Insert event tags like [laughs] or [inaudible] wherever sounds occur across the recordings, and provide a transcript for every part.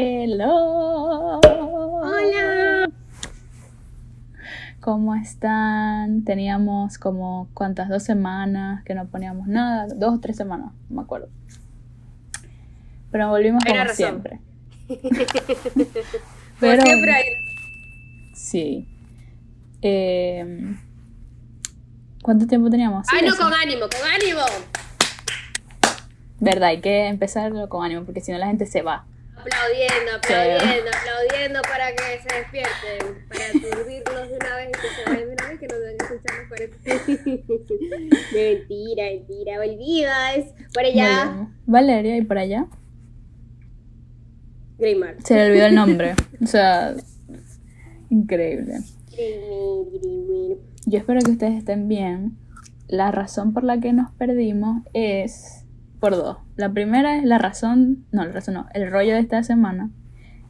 Hello. Hola. ¿Cómo están? Teníamos como cuántas dos semanas que no poníamos nada, dos o tres semanas, no me acuerdo. Pero volvimos Hay como razón. siempre. [laughs] Pero- siempre hay. Sí. Eh, ¿Cuánto tiempo teníamos? Sí, Ay, no, con ánimo, con ánimo. Verdad, hay que empezarlo con ánimo porque si no la gente se va. Aplaudiendo, aplaudiendo, aplaudiendo para que se despierten, para aturdirlos de una vez y que se vayan de una vez que no tengan que escuchar los 40. De [laughs] mentira, mentira, volvidas. Por allá. Valeria, ¿y por allá? Greymar. Se le olvidó el nombre. o sea, increíble. Greymar, Greymar. Yo espero que ustedes estén bien. La razón por la que nos perdimos es por dos. La primera es la razón, no, la razón no, el rollo de esta semana.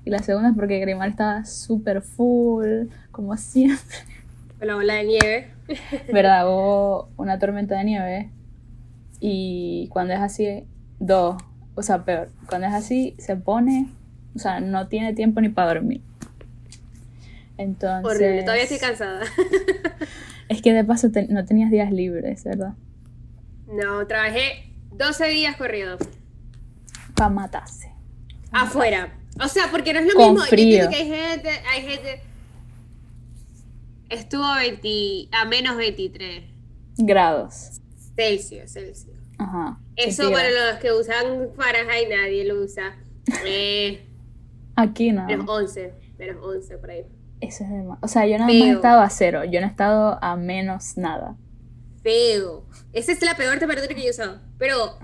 Y la segunda es porque Grimar estaba súper full, como siempre. Con la bola de nieve. [laughs] ¿Verdad? Hubo una tormenta de nieve. Y cuando es así, dos. O sea, peor. Cuando es así, se pone. O sea, no tiene tiempo ni para dormir. Entonces. Horrible, todavía estoy cansada. Es que de paso te- no tenías días libres, ¿verdad? No, trabajé 12 días corridos. Para matarse. Afuera. O sea, porque no es lo Con mismo. Yo frío. entiendo que hay gente, hay gente. Estuvo a 20, a menos 23 Grados. Celsius, Celsius. Ajá. Eso para los que usan Fahrenheit nadie lo usa. [laughs] Eh, Aquí no. menos 11, menos 11 por ahí. Eso es demasiado. O sea, yo nada más he estado a cero. Yo no he estado a menos nada. Feo. Esa es la peor temperatura que yo he usado. Pero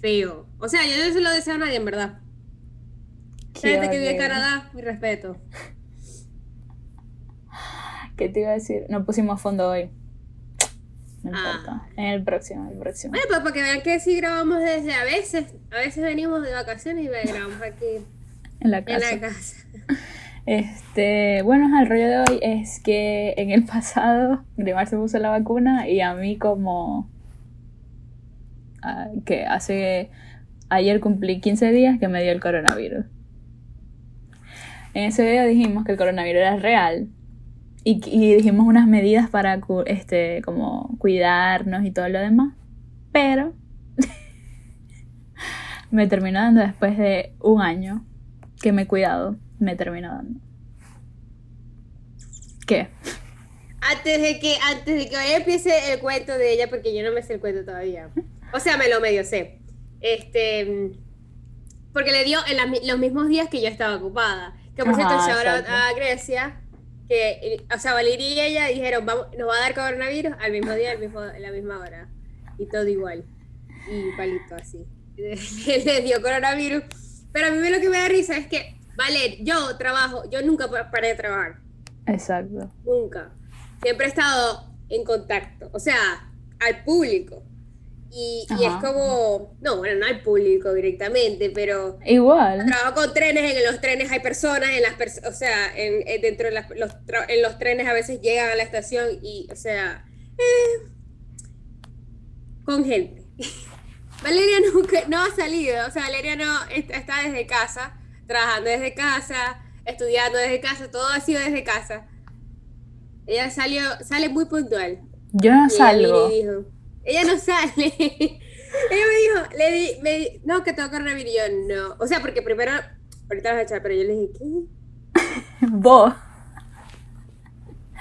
feo. O sea, yo no se lo deseo a nadie, en verdad. Gente que vive en. Canadá, mi respeto. ¿Qué te iba a decir? No pusimos fondo hoy. No Ah. importa. En el próximo, en el próximo. Bueno, pues para que vean que sí grabamos desde a veces. A veces venimos de vacaciones y grabamos aquí [laughs] En la en casa. la casa. Este, bueno, el rollo de hoy es que en el [laughs] pasado Grimar se puso la vacuna y a mí como ah, que hace ayer cumplí 15 días que me dio el coronavirus. En ese video dijimos que el coronavirus era real y, y dijimos unas medidas para este como cuidarnos y todo lo demás, pero [laughs] me terminó dando después de un año que me he cuidado, me terminó dando. ¿Qué? Antes de que, antes de que vaya empiece el cuento de ella, porque yo no me sé el cuento todavía. O sea, me lo medio sé. Este. Porque le dio en los mismos días que yo estaba ocupada. Que por cierto, shout out a Grecia. Que, o sea, Valeria y ella dijeron, vamos, nos va a dar coronavirus al mismo día, al mismo, en la misma hora. Y todo igual. Y palito así. [laughs] Le dio coronavirus. Pero a mí lo que me da risa es que, Valer, yo trabajo, yo nunca pa- paré de trabajar. Exacto. Nunca. Siempre he estado en contacto, o sea, al público. Y, y es como, no, bueno, no al público directamente, pero Igual. trabajo con trenes, en los trenes hay personas, en las pers- o sea, en, en- dentro de las- los, en los trenes a veces llegan a la estación y, o sea, eh, con gente. [laughs] Valeria nunca, no ha salido, o sea, Valeria no est- está desde casa, trabajando desde casa, estudiando desde casa, todo ha sido desde casa. Ella salió, sale muy puntual. Yo no Y salgo. dijo, ella no sale. [laughs] ella me dijo, le di, me di- no, que tengo coronavirus. Y yo, no. O sea, porque primero, ahorita vas a echar, pero yo le dije, ¿qué? [laughs] Vos.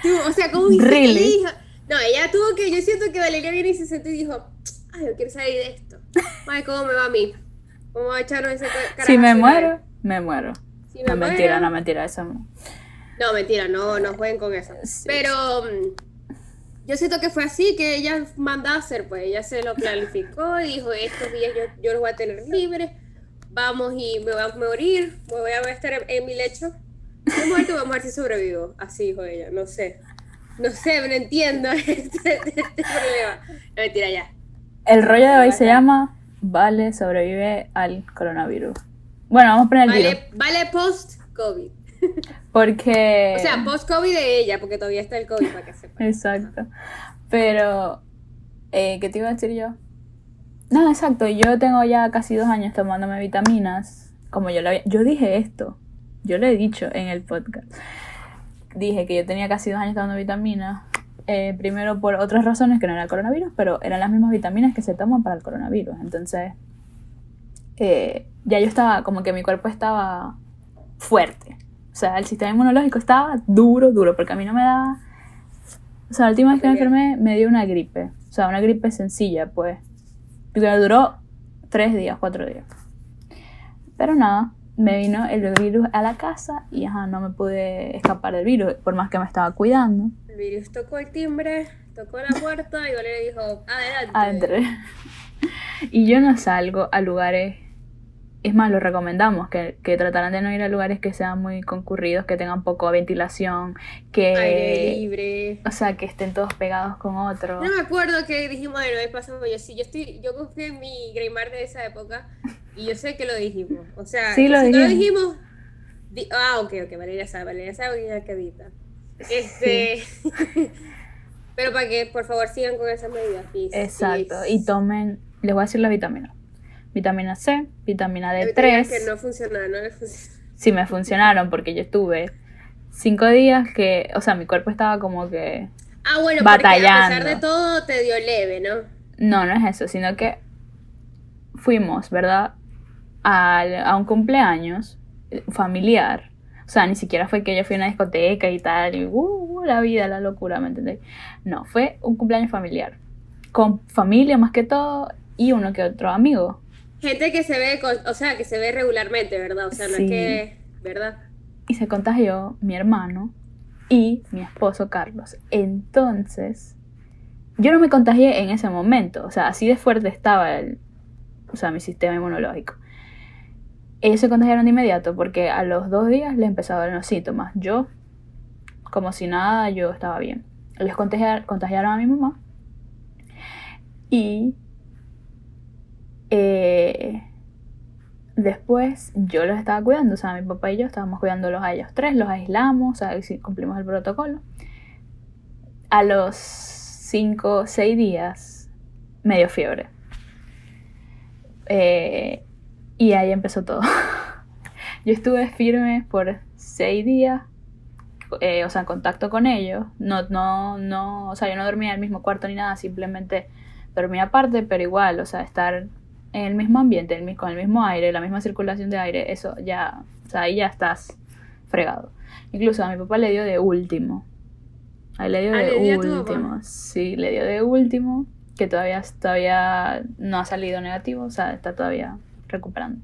Tú, o sea, ¿cómo que Really? dijo? No, ella tuvo que, yo siento que Valeria viene y se sentó y dijo, ay, yo quiero salir de esto. Ay, ¿cómo me va a mí? ¿Cómo va a echarnos ese carajo? [laughs] Si me muero, me muero. Si me No, mentira, no, mentira, eso no. Mentira, no, no jueguen con eso. Sí. Pero mm, yo siento que fue así, que ella mandaba a hacer, pues ella se lo planificó y dijo, estos días yo, yo los voy a tener libres, vamos y me voy a morir, me voy a estar en, en mi lecho. Me muerto, vamos a ver si sobrevivo. Así dijo ella, no sé. No sé, no entiendo [laughs] este, este problema. No, mentira, ya. El rollo de hoy se llama Vale sobrevive al coronavirus. Bueno, vamos a poner el vale post-COVID. [laughs] Porque. O sea, post-COVID de ella, porque todavía está el COVID, para que sepa. Exacto. Pero, eh, ¿qué te iba a decir yo? No, exacto. Yo tengo ya casi dos años tomándome vitaminas como yo lo había, yo dije esto, yo lo he dicho en el podcast, dije que yo tenía casi dos años tomando vitaminas, eh, primero por otras razones que no era el coronavirus, pero eran las mismas vitaminas que se toman para el coronavirus, entonces eh, ya yo estaba, como que mi cuerpo estaba fuerte, o sea, el sistema inmunológico estaba duro, duro, porque a mí no me daba, o sea, la última vez que me enfermé me dio una gripe, o sea, una gripe sencilla, pues, me duró tres días, cuatro días. Pero nada, me vino el virus a la casa y ajá, no me pude escapar del virus, por más que me estaba cuidando. El virus tocó el timbre, tocó la puerta y le dijo, adelante. Adentro. [laughs] Y yo no salgo a lugares, es más, lo recomendamos, que, que trataran de no ir a lugares que sean muy concurridos, que tengan poco ventilación, que... Aire libre. O sea, que estén todos pegados con otros. No me acuerdo que dijimos, bueno, ahí pasamos yo sí, yo estoy, yo confío en mi Greymar de esa época y yo sé que lo dijimos. O sea, Sí, lo si no lo dijimos. dijimos. di- ah, ok, ok, Valeria sabe, Valeria sabe que ya que edita. Este. [laughs] Pero para que por favor sigan con esas medidas. please, Exacto, please. y tomen, les voy a decir las vitaminas. Vitamina C, vitamina La vitamina D3. que no no le funciona. sí me funcionaron porque yo estuve cinco días que, o sea, mi cuerpo estaba como que... Ah, bueno, porque a pesar Batallando. de todo te dio leve, ¿no? No, no es eso, sino que fuimos, ¿verdad? Al- a un cumpleaños eh, familiar. O sea, ni siquiera fue que yo fui a una discoteca y tal, y uh, uh, la vida, la locura, ¿me entendéis? No, fue un cumpleaños familiar. Con familia más que todo y uno que otro amigo. Gente que se ve, o sea, que se ve regularmente, ¿verdad? O sea, no Sí. es que, ¿verdad? y se contagió mi hermano y mi esposo Carlos. Entonces, yo no me contagié en ese momento, o sea, así de fuerte estaba el, o sea, mi sistema inmunológico. Ellos se contagiaron de inmediato porque a los dos días les empezaron los síntomas. Yo, como si nada, yo estaba bien. Les contagiaron a mi mamá y eh, Después yo los estaba cuidando, o sea, mi papá y yo estábamos cuidándolos a ellos tres, los aislamos, o sea, cumplimos el protocolo. A los 5 o 6 días me dio fiebre. Eh, y ahí empezó todo. [laughs] yo estuve firme por 6 días, eh, o sea, en contacto con ellos. No, no, no, o sea, yo no dormía en el mismo cuarto ni nada, simplemente dormía aparte, pero igual, o sea, estar en el mismo ambiente, el con el mismo aire, la misma circulación de aire, eso ya, o sea, ahí ya estás fregado. Incluso a mi papá le dio de último. A él le dio Ah, de ¿le dio a tu último. Sí, le dio de último, que todavía, todavía no ha salido negativo, o sea, está todavía recuperando.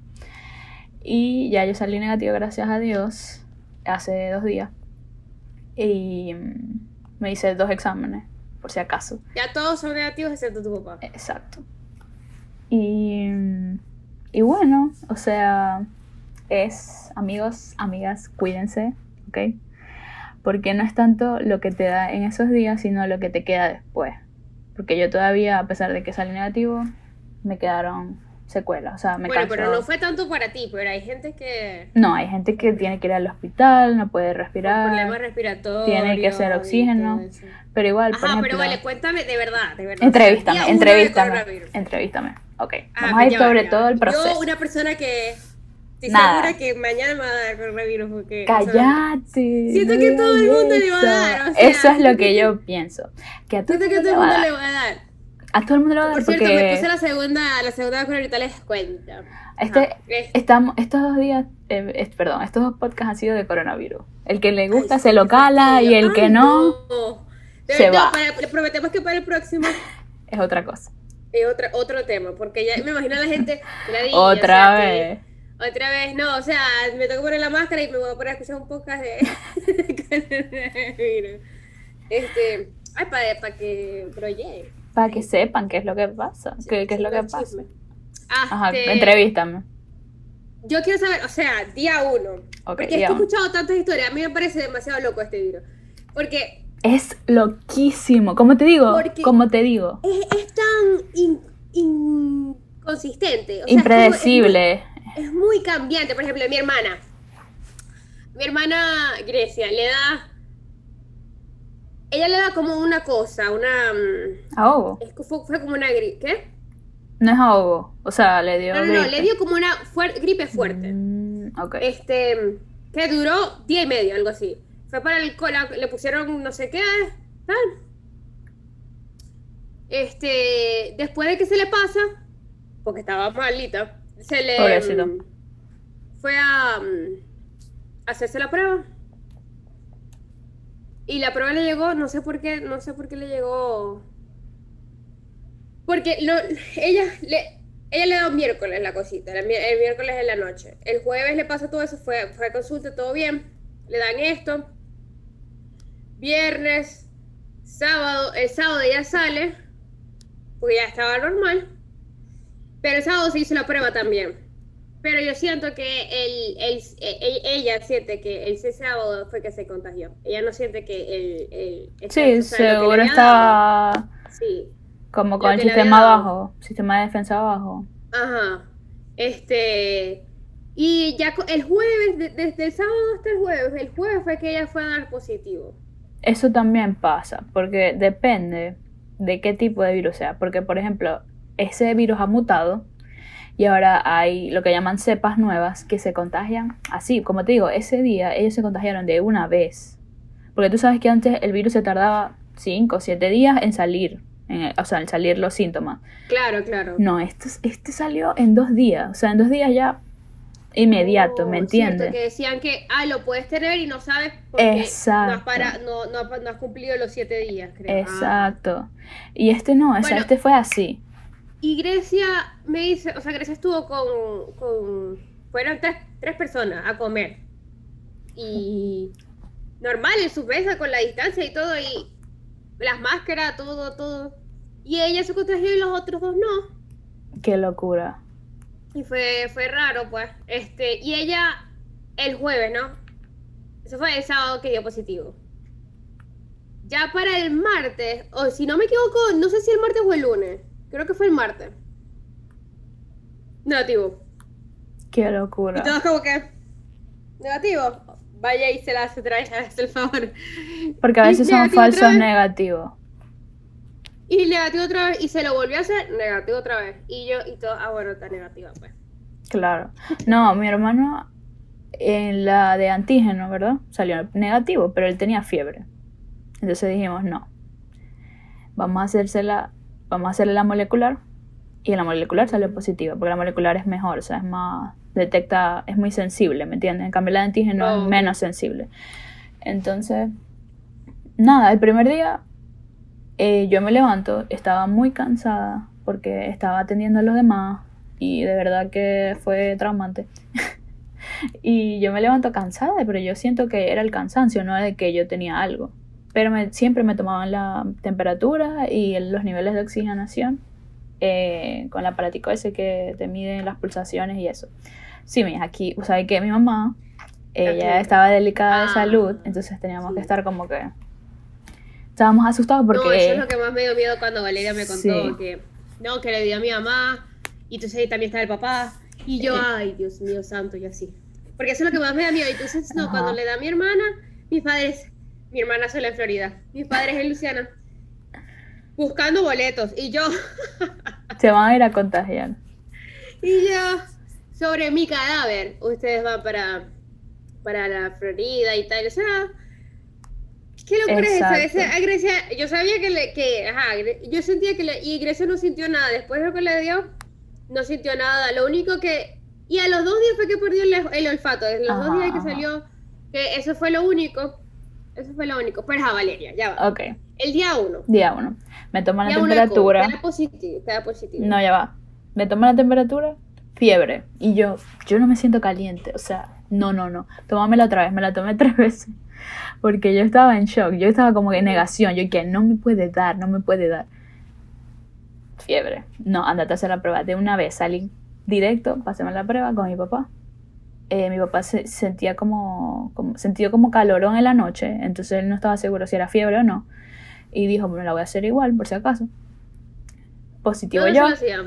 Y ya yo salí negativo, gracias a Dios, hace dos días. Y me hice dos exámenes, por si acaso. Ya todos son negativos excepto tu papá. Exacto. Y, y bueno, o sea, es amigos, amigas, cuídense, ¿ok? Porque no es tanto lo que te da en esos días, sino lo que te queda después. Porque yo todavía, a pesar de que salí negativo, me quedaron secuelas. O sea, me bueno, pero no fue tanto para ti, pero hay gente que. No, hay gente que tiene que ir al hospital, no puede respirar. problemas respiratorios. tiene que hacer oxígeno. eso. Pero igual, por Ajá, ejemplo, pero vale, cuéntame de verdad, de verdad. entrevístame, Día entrevístame, entrevístame. Ok, Ah, vamos a ir sobre todo el proceso. Yo, una persona que. Estoy Nada. segura que mañana me va a dar coronavirus porque. o sea, Cállate. Siento no que todo el mundo le va a eso. dar, o sea, Eso es lo que yo pienso. Que a Siento que todo el mundo le va a dar. A todo el mundo le va a dar Por cierto, porque me puse la segunda, la segunda vacuna ahorita les cuento. este, es- estamos, estos dos días, eh, es- perdón, estos dos podcasts han sido de coronavirus. El que le gusta Ay, se lo cala y el que no, De se verdad, va. para- le prometemos que para el próximo es otra cosa. es otra, otro tema, porque ya me imagino a la gente. la Otra o sea, que- vez. Otra vez, no, o sea, me tengo que poner la máscara y me voy a poner a escuchar un podcast de. [laughs] Este, ay, para, para que proyecte. Para que sepan qué es lo que pasa. qué, qué es lo que pasa. Ajá, este, entrevístame. Yo quiero saber, o sea, día uno. Porque es que día he escuchado tantas historias, a mí me parece demasiado loco este video. Porque Es loquísimo. Como te digo, como te digo, es, es tan in- inconsistente. o sea, es como- impredecible. Es muy, es muy cambiante. Por ejemplo, mi hermana. Mi hermana Grecia le da. Ella le da como una cosa, una. mm, Ahogo. fue, fue como una gripe. ¿Qué? No es ahogo. O sea, le dio. No, no, no, le dio como una fuer- gripe fuerte. Mm. Ok. Este, que duró día y medio, algo así. Fue para el cola, le pusieron no sé qué, tal. Este, después de que se le pasa, porque estaba malita, se le Pobrecito. mm, fue a mm, hacerse la prueba. Y la prueba le llegó, no sé por qué, no sé por qué le llegó. Porque ella le, ella le da un miércoles la cosita, el miércoles en la noche. El jueves le pasa todo eso, fue, fue a consulta, todo bien. Le dan esto. Viernes, sábado, el sábado ella sale, porque ya estaba normal. Pero el sábado se hizo la prueba también. Pero yo siento que el, el- e- ella siente que el ese sábado fue que se contagió. Ella no siente que el... el Sí, o sea, seguro estaba. Sí. como con el sistema había dado. bajo, sistema de defensa bajo. Ajá. Este. Y ya el jueves, de- desde el sábado hasta el jueves, el jueves fue que ella fue a dar positivo. Eso también pasa, porque depende de qué tipo de virus sea. Porque, por ejemplo, ese virus ha mutado y ahora hay lo que llaman cepas nuevas que se contagian así. Como te digo, ese día ellos se contagiaron de una vez. Porque tú sabes que antes el virus se tardaba 5 o 7 días en salir, en- o sea, en salir los síntomas. Claro, claro. No, este, este salió en dos días. O sea, en dos días ya inmediato, Oh, ¿me cierto, entiendes? que decían que, ah, lo puedes tener y no sabes porque no has, Exacto. para, no, no, has- no has cumplido los siete días, creo. Ah. Exacto. Y este no, o sea, Bueno. este fue así. Y Grecia me dice, o sea, Grecia estuvo con, con fueron tres, tres personas a comer. Y normal en su mesa con la distancia y todo, y las máscaras, todo, todo. Y ella se contagió y los otros dos no. Qué locura. Y fue, fue raro, pues. Este, y ella el jueves, ¿no? Eso fue el sábado que dio positivo. Ya para el martes, o si no me equivoco, no sé si el martes o el lunes. Creo que fue el martes. Negativo. Qué Y locura. todos como que. Negativo. Vaya y se la hace otra vez, [laughs] hace el favor. Porque a Y veces son falsos negativos. Y negativo otra vez. Y se lo volvió a hacer, negativo otra vez. Y yo, y todo, ah, bueno, está negativa, pues. Claro. No, mi hermano en la de antígeno, ¿verdad? Salió negativo, pero él tenía fiebre. Entonces dijimos, no. Vamos a hacérsela, vamos a hacerle la molecular. Y la molecular salió positiva, porque la molecular es mejor, o sea, es más, detecta, es muy sensible, ¿me entiendes? En cambio la de antígeno Oh. es menos sensible. Entonces, nada, el primer día eh, yo me levanto, estaba muy cansada porque estaba atendiendo a los demás y de verdad que fue traumante. [laughs] y yo me levanto cansada, pero yo siento que era el cansancio, no de que yo tenía algo. Pero me- siempre me tomaban la temperatura y el- los niveles de oxigenación eh, con el aparatico ese que te mide las pulsaciones y eso. Sí, mija, aquí, o sea, que mi mamá, ella Ajá. estaba delicada de Ah, salud, entonces teníamos sí. que estar como que... Estábamos asustados porque... No, eso es lo que más me dio miedo cuando Valeria me contó Sí. que no, que le dio a mi mamá y entonces ahí también estaba el papá y yo, Eh. ay, Dios mío santo, y así. Porque eso es lo que más me da miedo. Entonces, no, Ajá. cuando le da a mi hermana, mis padres, mi hermana sola en Florida, mis padres en Luciana, buscando boletos. Y yo, [laughs] Se van a ir a contagiar. y yo, sobre mi cadáver, ustedes van para, para la Florida y tal, o sea... ¿Qué locura es Exacto. Ese- a Grecia, yo sabía que le, que, ajá, yo sentía que le, y Grecia no sintió nada, después de lo que le dio, no sintió nada, lo único que, y a los dos días fue que perdió el, el olfato, desde los dos días que ajá. salió, que eso fue lo único, eso fue lo único, pero a Valeria, ya va, Ok, el día uno, día uno. Me toman la temperatura. Positivo, positivo. No, ya va. Me toman la temperatura, fiebre. Y yo, yo no me siento caliente. O sea, no, no, no. Tómamela otra vez. Me la tomé [laughs] tres veces. Porque yo estaba en shock. Yo estaba como en negación. Yo que no me puede dar, no me puede dar. Fiebre. No, andate a hacer la prueba. De una vez salí directo, pasé la prueba con mi papá. Eh, mi papá se sentía como, como, sentido como calorón en la noche. Entonces él no estaba seguro si era fiebre o no. Y dijo, bueno, la voy a hacer igual, por si acaso. Positivo ¿Dónde yo. se lo? A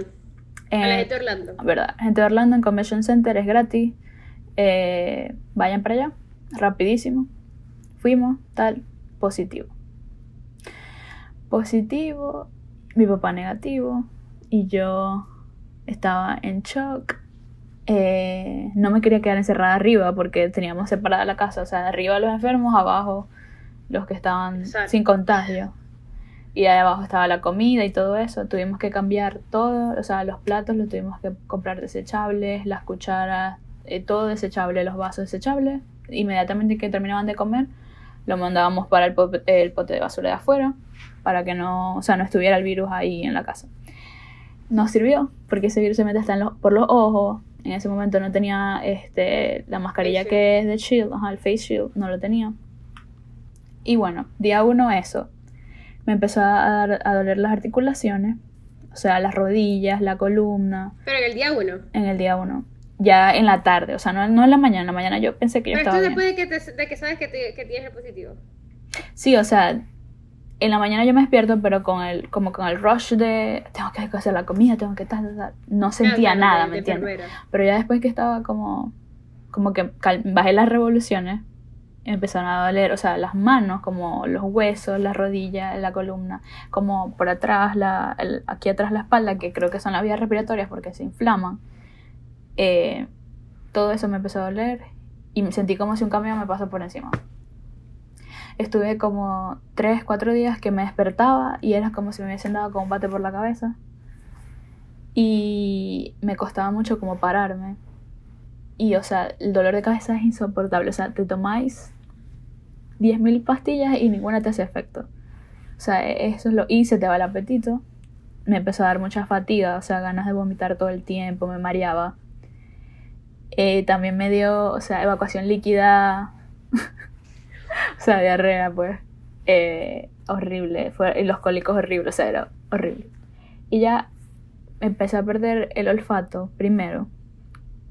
la Eh, gente de Orlando. verdad, gente de Orlando en Convention Center es gratis. Eh, vayan para allá, rapidísimo. Fuimos, tal, positivo. Positivo, mi papá negativo y yo estaba en shock eh, no me quería quedar encerrada arriba porque teníamos separada la casa, o sea, arriba los enfermos, abajo los que estaban Exacto. sin contagio. Y ahí abajo estaba la comida y todo eso. Tuvimos que cambiar todo, o sea, los platos los tuvimos que comprar desechables, las cucharas, eh, todo desechable, los vasos desechables. Inmediatamente que terminaban de comer, lo mandábamos para el, po- el pote de basura de afuera, para que no, o sea, no estuviera el virus ahí en la casa. Nos sirvió, porque ese virus se mete hasta en los- por los ojos. En ese momento no tenía este, la mascarilla que es de Shield, ajá, el Face Shield, no lo tenía. Y bueno, día uno eso. Me empezó a, dar- a doler las articulaciones, o sea, las rodillas, la columna, Pero en el día uno. en el día uno. Ya en la tarde, o sea, no, no en la mañana. En la mañana yo pensé que yo Pero estaba esto bien. después de que, te- de que sabes que, te- que tienes el positivo. Sí, o sea, en la mañana yo me despierto, pero con el, como con el rush de tengo que hacer la comida, tengo que tal, tal. No sentía claro, nada, ¿me de entiendes? Pero ya después que estaba como, como que bajé las revoluciones, empezaron a doler, o sea, las manos, como los huesos, la rodilla, la columna, como por atrás, la, el- aquí atrás la espalda, que creo que son las vías respiratorias porque se inflaman. Eh, todo eso me empezó a doler y me sentí como si un camión me pasó por encima. Estuve como 3, 4 días que me despertaba y era como si me hubiesen dado con un bate por la cabeza. Y me costaba mucho como pararme. Y, o sea, el dolor de cabeza es insoportable. O sea, te tomáis 10.000 pastillas y ninguna te hace efecto. O sea, eso es lo... Y se te va el apetito. Me empezó a dar mucha fatiga, o sea, ganas de vomitar todo el tiempo, me mareaba. Eh, también me dio, o sea, evacuación líquida. [laughs] [laughs] o sea, diarrea, pues. Eh, horrible. Fue, y los cólicos horribles, o sea, era horrible. Y ya empecé a perder el olfato primero.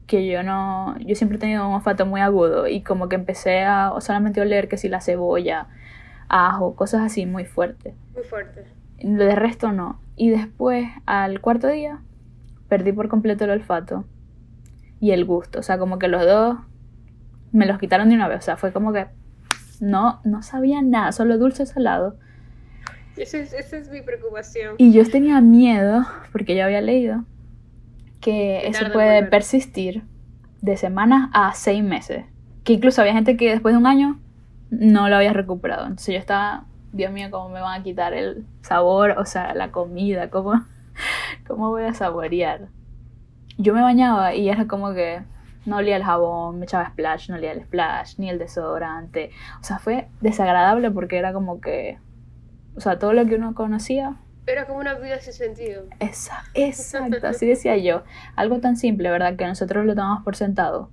Que yo no. Yo siempre he tenido un olfato muy agudo. Y como que empecé a solamente oler que si la cebolla, ajo, cosas así muy fuertes. Muy fuerte. De resto no. Y después, al cuarto día, perdí por completo el olfato y el gusto. O sea, como que los dos me los quitaron de una vez. O sea, fue como que no, no sabía nada, solo dulce salado. Esa es, esa es mi preocupación. Y yo tenía miedo, porque yo había leído, que eso puede persistir de semanas a seis meses. Que incluso había gente que después de un año no lo había recuperado. Entonces yo estaba, Dios mío, ¿cómo me van a quitar el sabor? O sea, la comida, ¿cómo, [laughs] cómo voy a saborear? Yo me bañaba y era como que no olía el jabón, me echaba splash, no olía el splash, ni el desodorante. O sea, fue desagradable porque era como que, o sea, todo lo que uno conocía Era como una vida sin sentido. esa, exacto, así decía yo. Algo tan simple, ¿verdad? Que nosotros lo tomamos por sentado.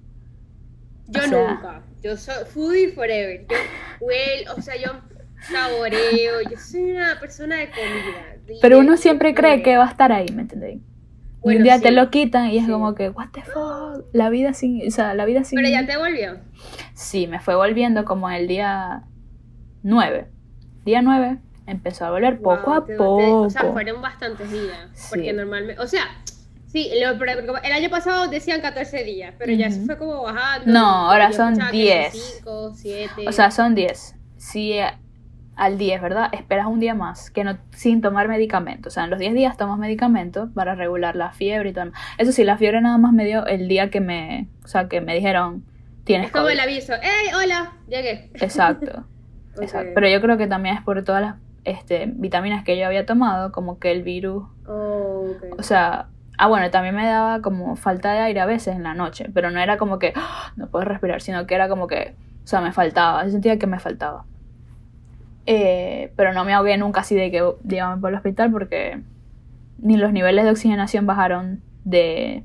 Yo O sea- nunca. Yo soy foodie forever. Yo huelo, o sea, yo saboreo. Yo soy una persona de comida. Pero uno siempre cree que va a estar ahí, ¿me entendéis? Y Bueno, un día sí. te lo quitan y es Sí. como que, what the fuck, la vida sin, o sea, la vida sin... Pero ya te volvió. Sí, me fue volviendo como el día 9. Día 9 empezó a volver poco a te- te- poco. o sea, fueron bastantes días. Sí. Porque normalmente. O sea, sí, lo- el año pasado decían 14 días, pero ya se fue como bajando. No, ahora son escuchaba que 10. 5, 7. O sea, son 10. Si eh, al 10, ¿verdad? Esperas un día más, que no sin tomar medicamentos. O sea, en los 10 días tomas medicamentos para regular la fiebre y todo. Eso sí, la fiebre nada más me dio el día que me, o sea, que me dijeron, tienes es como COVID. el aviso. ¡Ey, hola! Llegué. Exacto. [laughs] Exacto. Pero yo creo que también es por todas las este, vitaminas que yo había tomado, como que el virus, Oh, o sea, ah bueno, también me daba como falta de aire a veces en la noche, pero no era como que "Ah, no puedo respirar, sino que era como que, o sea, me faltaba, yo sentía que me faltaba. Eh, pero no me ahogué nunca así de que llévame por el hospital porque ni los niveles de oxigenación bajaron de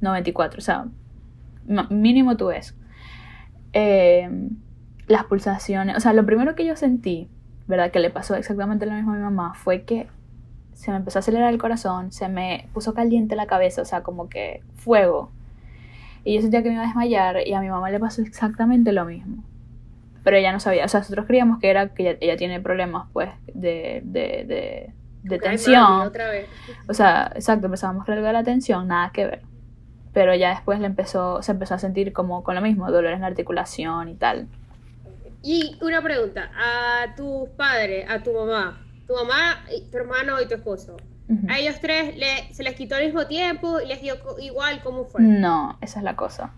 94, o sea, mínimo tú eso. Eh, las pulsaciones, o sea, lo primero que yo sentí, ¿verdad? Que le pasó exactamente lo mismo a mi mamá, fue que se me empezó a acelerar el corazón, se me puso caliente la cabeza, o sea, como que fuego. Y yo sentía que me iba a desmayar y a mi mamá le pasó exactamente lo mismo. Pero ella no sabía, o sea, nosotros creíamos que era que ella, ella tiene problemas, pues, de, de, de, de Ok, mami, tensión. otra vez. O sea, exacto, pensábamos que era algo de la tensión, nada que ver. Pero ya después le empezó, se empezó a sentir como con lo mismo, dolores en la articulación y tal. Y una pregunta, a tus padres, a tu mamá, tu mamá, tu hermano y tu esposo. Ujú. A ellos tres le- se les quitó al mismo tiempo y les dio igual, ¿cómo fue? No, esa es la cosa.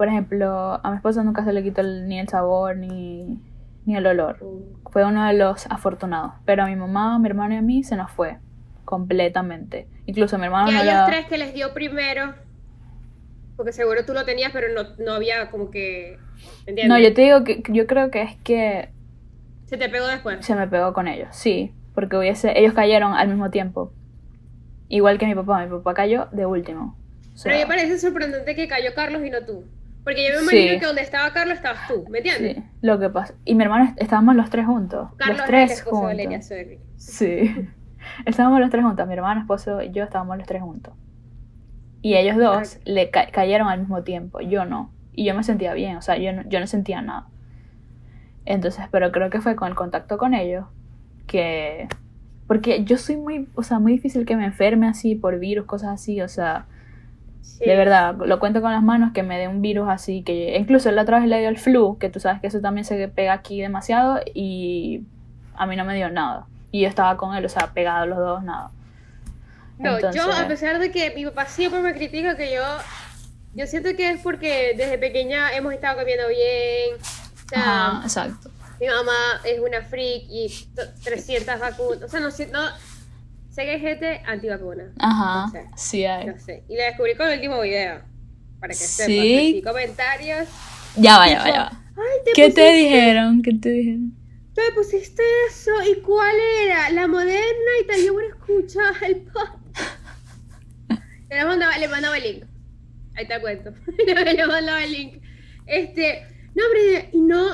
Por ejemplo, a mi esposo nunca se le quitó el- ni el sabor ni, ni el olor. Mm. Fue uno de los afortunados. Pero a mi mamá, a mi hermano y a mí se nos fue completamente. Incluso a mi hermano Y a no daba- tres que les dio primero, porque seguro tú lo tenías, pero no, no había como que, ¿entiendes? No, yo te digo que que yo creo que es que Se te pegó después. se me pegó con ellos, sí, porque hubiese ellos cayeron al mismo tiempo. Igual que mi papá, mi papá cayó de último. O sea, Pero me parece sorprendente que cayó Carlos y no tú. Porque yo me Sí. imagino que donde estaba Carlos estabas tú, ¿me entiendes? sí, lo que pasa. Y mi hermano est- estábamos los tres juntos, Carlos los tres de juntos. Valeria. Sí. [laughs] Estábamos los tres juntos, mi hermano, esposo y yo estábamos los tres juntos. Y ellos dos le ca- cayeron al mismo tiempo, yo no. Y yo me sentía bien, o sea, yo no, yo no sentía nada. Entonces, pero creo que fue con el contacto con ellos que... Porque yo soy muy, o sea, muy difícil que me enferme así por virus, cosas así, o sea, Sí. de verdad, lo cuento con las manos que me dé un virus así, que incluso la otra vez le dio el flu, que tú sabes que eso también se pega aquí demasiado y a mí no me dio nada. Y yo estaba con él, o sea, pegados los dos, nada. No, Entonces- yo a pesar de que mi papá siempre me critica que yo, yo siento que es porque desde pequeña hemos estado comiendo bien. O sea, Ajá, exacto. mi mamá es una freak y to- 300 vacunas. O sea, no, sé que hay gente antivacuna. Ajá, No sé. sí hay. No sé. Y la descubrí con el último video. Para que Sí. sepas. Sí, comentarios. Ya va, ya va, ya va. Ay, te ¿Qué te dijeron? ¿Qué te dijeron? Te pusiste eso. ¿Y cuál era? La moderna y tal. Yo bueno escucha el pop. [laughs] Le mandaba, le mandaba el link. Ahí te cuento. [laughs] le mandaba el link. Este, no, hombre, y no,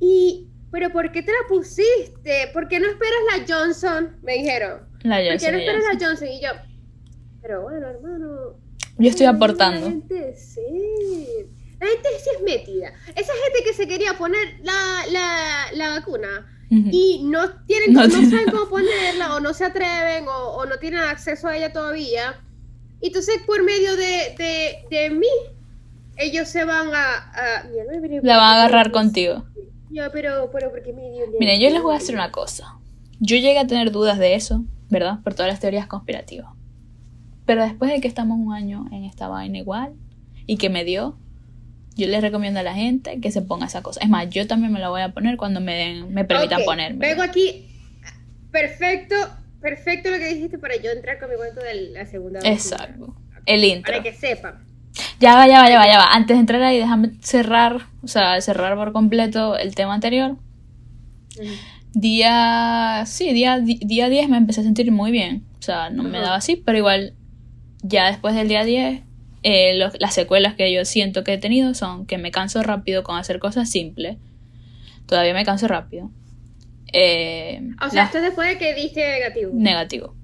y, pero ¿por qué te la pusiste? ¿Por qué no esperas la Johnson? Me dijeron. La ¿Por qué Johnson, no la esperas Johnson. la Johnson? Y yo, pero bueno, hermano. Yo estoy la aportando. gente, sí. La gente sí es metida. Esa gente que se quería poner la, la, la vacuna y no tienen No saben cómo [laughs] ponerla o no se atreven o, o no tienen acceso a ella todavía. Entonces, por medio de, de, de mí, ellos se van a... a- Mira, no debería- La van a agarrar contigo. Yo, pero, pero, ¿por qué me dio Mira, yo les voy a decir una cosa. Yo llegué a tener dudas de eso, ¿verdad? Por todas las teorías conspirativas. Pero después de que estamos un año en esta vaina igual y que me dio, yo les recomiendo a la gente que se ponga esa cosa. Es más, yo también me la voy a poner cuando me den, me permitan Ok, ponerme. Vengo aquí. Perfecto, perfecto lo que dijiste para yo entrar con mi cuento de la segunda vacuna. Exacto. El intro. Para que sepan. Ya va, ya va, ya va, ya va. Antes de entrar ahí, déjame cerrar, o sea, cerrar por completo el tema anterior. Día, sí, día, día 10 me empecé a sentir muy bien. O sea, no me daba así, pero igual, ya después del día 10, eh, los- las secuelas que yo siento que he tenido son que me canso rápido con hacer cosas simples. Todavía me canso rápido. Eh, O sea, las- esto es después de que diste negativo. negativo.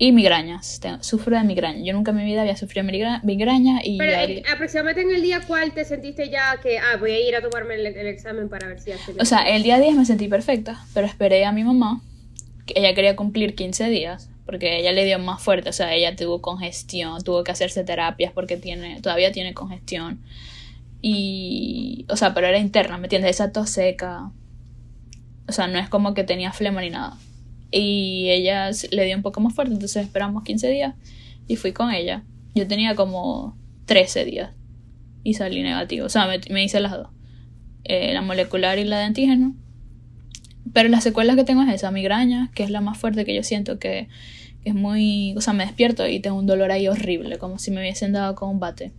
Y migrañas. Tengo- sufro de migraña. Yo nunca en mi vida había sufrido migra- migraña y Pero aproximadamente en el día cuál te sentiste ya que, ah, voy a ir a tomarme el, el examen para ver si hace O sea, el día 10 me sentí perfecta, pero esperé a mi mamá, que ella quería cumplir 15 días, porque ella le dio más fuerte, o sea, ella tuvo congestión, tuvo que hacerse terapias porque tiene, todavía tiene congestión. Y, o sea, pero era interna, ¿me entiendes? Esa tos seca. O sea, no es como que tenía flema ni nada. Y ella le dio un poco más fuerte, entonces esperamos 15 días y fui con ella. Yo tenía como 13 días y salí negativo, o sea, me, me hice las dos eh, la molecular y la de antígeno. Pero las secuelas que tengo es esa migraña, que es la más fuerte que yo siento que, que es muy... O sea, me despierto y tengo un dolor ahí horrible, como si me hubiesen dado con un bate.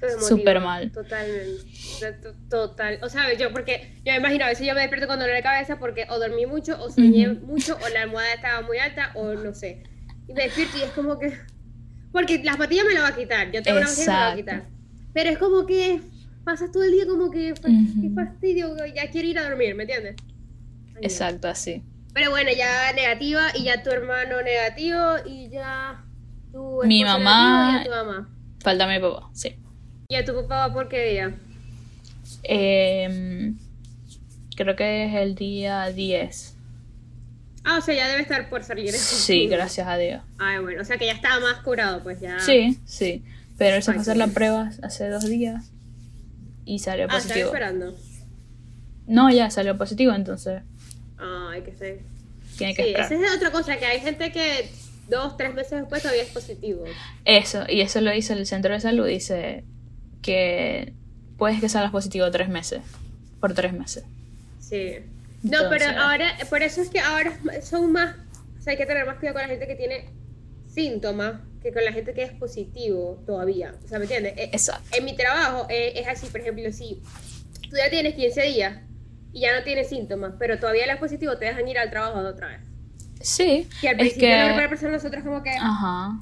Eso súper mal. Totalmente. To- to- Total. O sea, yo porque yo me imagino a veces yo me despierto con dolor de cabeza porque o dormí mucho o soñé Ujú. mucho o la almohada estaba muy alta o no sé. Y me despierto y es como que porque las patillas me la va a quitar. Yo tengo una patilla que me la va a Exacto. quitar. Pero es como que pasas todo el día como que fa- Ujú. qué fastidio, ya quiero ir a dormir, ¿me entiendes? Ay. Exacto, así. Pero bueno, ya negativa y ya tu hermano negativo y ya tu Mi mamá- y ya tu mamá. Falta mi papá, sí. ¿Y a tu papá por qué día? Em, creo que es el día 10. Ah, o sea, ya debe estar por salir. [laughs] Sí, gracias a Dios. Ay, bueno, o sea que ya estaba más curado, pues ya. Sí, sí. Pero él se fue a hacer qué la bien. prueba hace dos días y salió Ah, positivo. esperando. No, ya salió positivo, entonces. Ay, qué sé. Tiene que Sí, esperar. esa es otra cosa, que hay gente que dos, tres meses después todavía es positivo. Eso, y eso lo dice el centro de salud, dice que puedes que salgas positivo tres meses, por tres meses. Sí. No, pero ahora, por eso es que ahora son más, o sea, hay que tener más cuidado con la gente que tiene síntomas que con la gente que es positivo todavía. O sea, ¿me entiendes? Eh, Exacto. En mi trabajo eh, es así, por ejemplo, si tú ya tienes 15 días y ya no tienes síntomas, pero todavía eres positivo, te dejan ir al trabajo de otra vez. Sí, Que al es principio la primera que... persona nosotros como que... Ajá.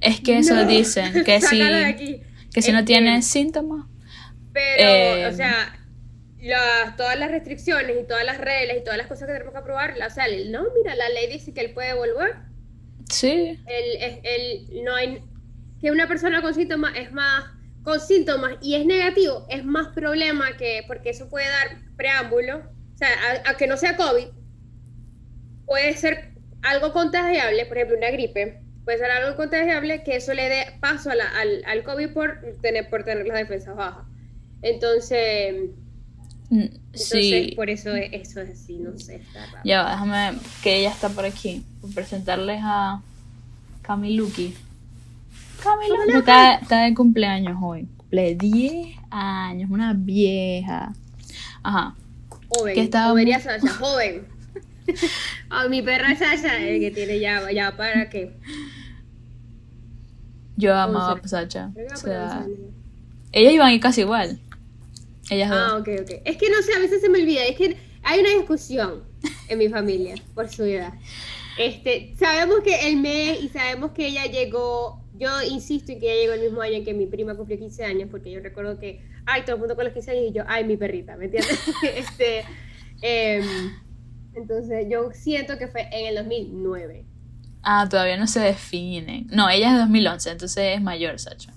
Es que eso "No, dicen, [laughs] que de aquí". Que si no Este, tienes síntomas, Pero, Eh, o sea, las- todas las restricciones y todas las reglas y todas las cosas que tenemos que aprobar, o sea, el- no, mira, la ley dice que él puede volver. sí, El, el- no hay, que una persona con síntomas es más, con síntomas y es negativo, es más problema que, porque eso puede dar preámbulo, o sea, a, a que no sea COVID, puede ser algo contagiable, por ejemplo, una gripe, puede ser algo contagiable que eso le dé paso a la- al, al COVID por tener, por tener las defensas bajas. Entonces, mm, entonces sí. por eso es- eso es así, no sé, está raro. Ya va, déjame que ella está por aquí. Por presentarles a Camiluki. Camiluki está, está de cumpleaños hoy. Cumple 10 años, una vieja. Ajá. Joven, que Sasha, joven. A [laughs] mi perra Sasha, el que tiene ya, ya para qué. Yo amaba a que O para sea, ellas iban a ir casi igual. Ellas Ah, dos. ok, ok. Es que no sé, a veces se me olvida. Es que hay una discusión en mi familia por su edad. Este, sabemos que el mes y sabemos que ella llegó. Yo insisto en que ella llegó el mismo año en que mi prima cumplió 15 años, porque yo recuerdo que, ay, todo el mundo con los 15 años y yo, ay, mi perrita, ¿me entiendes? [laughs] este, em, entonces, yo siento que fue en el 2009. Ah, todavía no se definen. No, ella es de 2011, entonces es mayor, Sacha.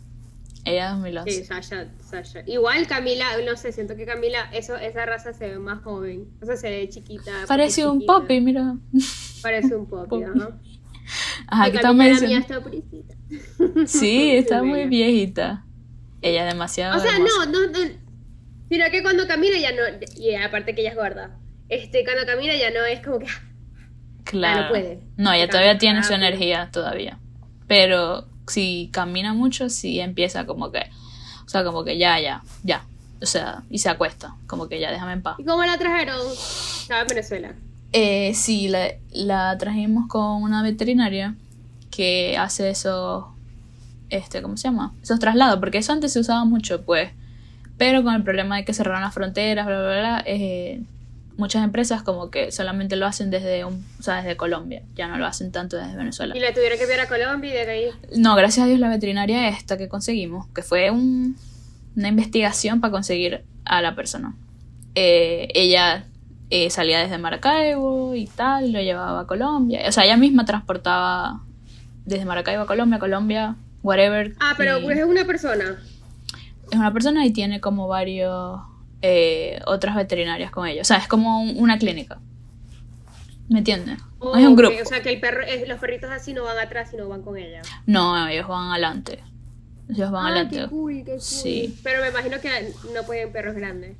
Ella es 2011. Sí, Sasha, Sasha. Igual Camila, no sé, siento que Camila, eso, esa raza se ve más joven. O sea, se ve chiquita. Parece un chiquita. poppy, mira. Parece un poppy, Poppy. ajá. Que Camila, está pobrecita. Sí, [laughs] está Muy viejita. Ella es demasiado. O sea, hermosa. no, no, no. Sino que cuando camina ya no, y aparte que ella es gorda, este, cuando camina ya no es como que, Claro. [laughs] Ah, no puede. No, Camina todavía tiene su rápido. energía todavía. Pero si camina mucho, sí empieza como que. O sea, como que ya, ya, ya. O sea, y se acuesta. Como que ya, déjame en paz. ¿y cómo la trajeron? Estaba en Venezuela. Eh, sí, la, la trajimos con una veterinaria que hace esos. Este, ¿Cómo se llama? Esos traslados. Porque eso antes se usaba mucho, pues. Pero con el problema de que cerraron las fronteras, bla, bla, bla, eh, muchas empresas como que solamente lo hacen desde un, o sea, desde Colombia. Ya no lo hacen tanto desde Venezuela. Y la tuvieron que enviar a Colombia y de ahí. No, gracias a Dios la veterinaria esta que conseguimos, que fue un- una investigación para conseguir a la persona. Eh, ella eh, salía desde Maracaibo y tal, lo llevaba a Colombia. O sea, ella misma transportaba desde Maracaibo a Colombia, Colombia, whatever. Ah, pero y es una persona. es una persona y tiene como varios eh, otras veterinarias con ella. O sea, es como un- una clínica. ¿Me entiendes? Es Oh, un ok, grupo. O sea, que el perro, los perritos así no van atrás, sino van con ella. No, ellos van adelante. Ellos van Ah, adelante. qué cool, qué cool. Sí. Pero me imagino que no pueden perros grandes.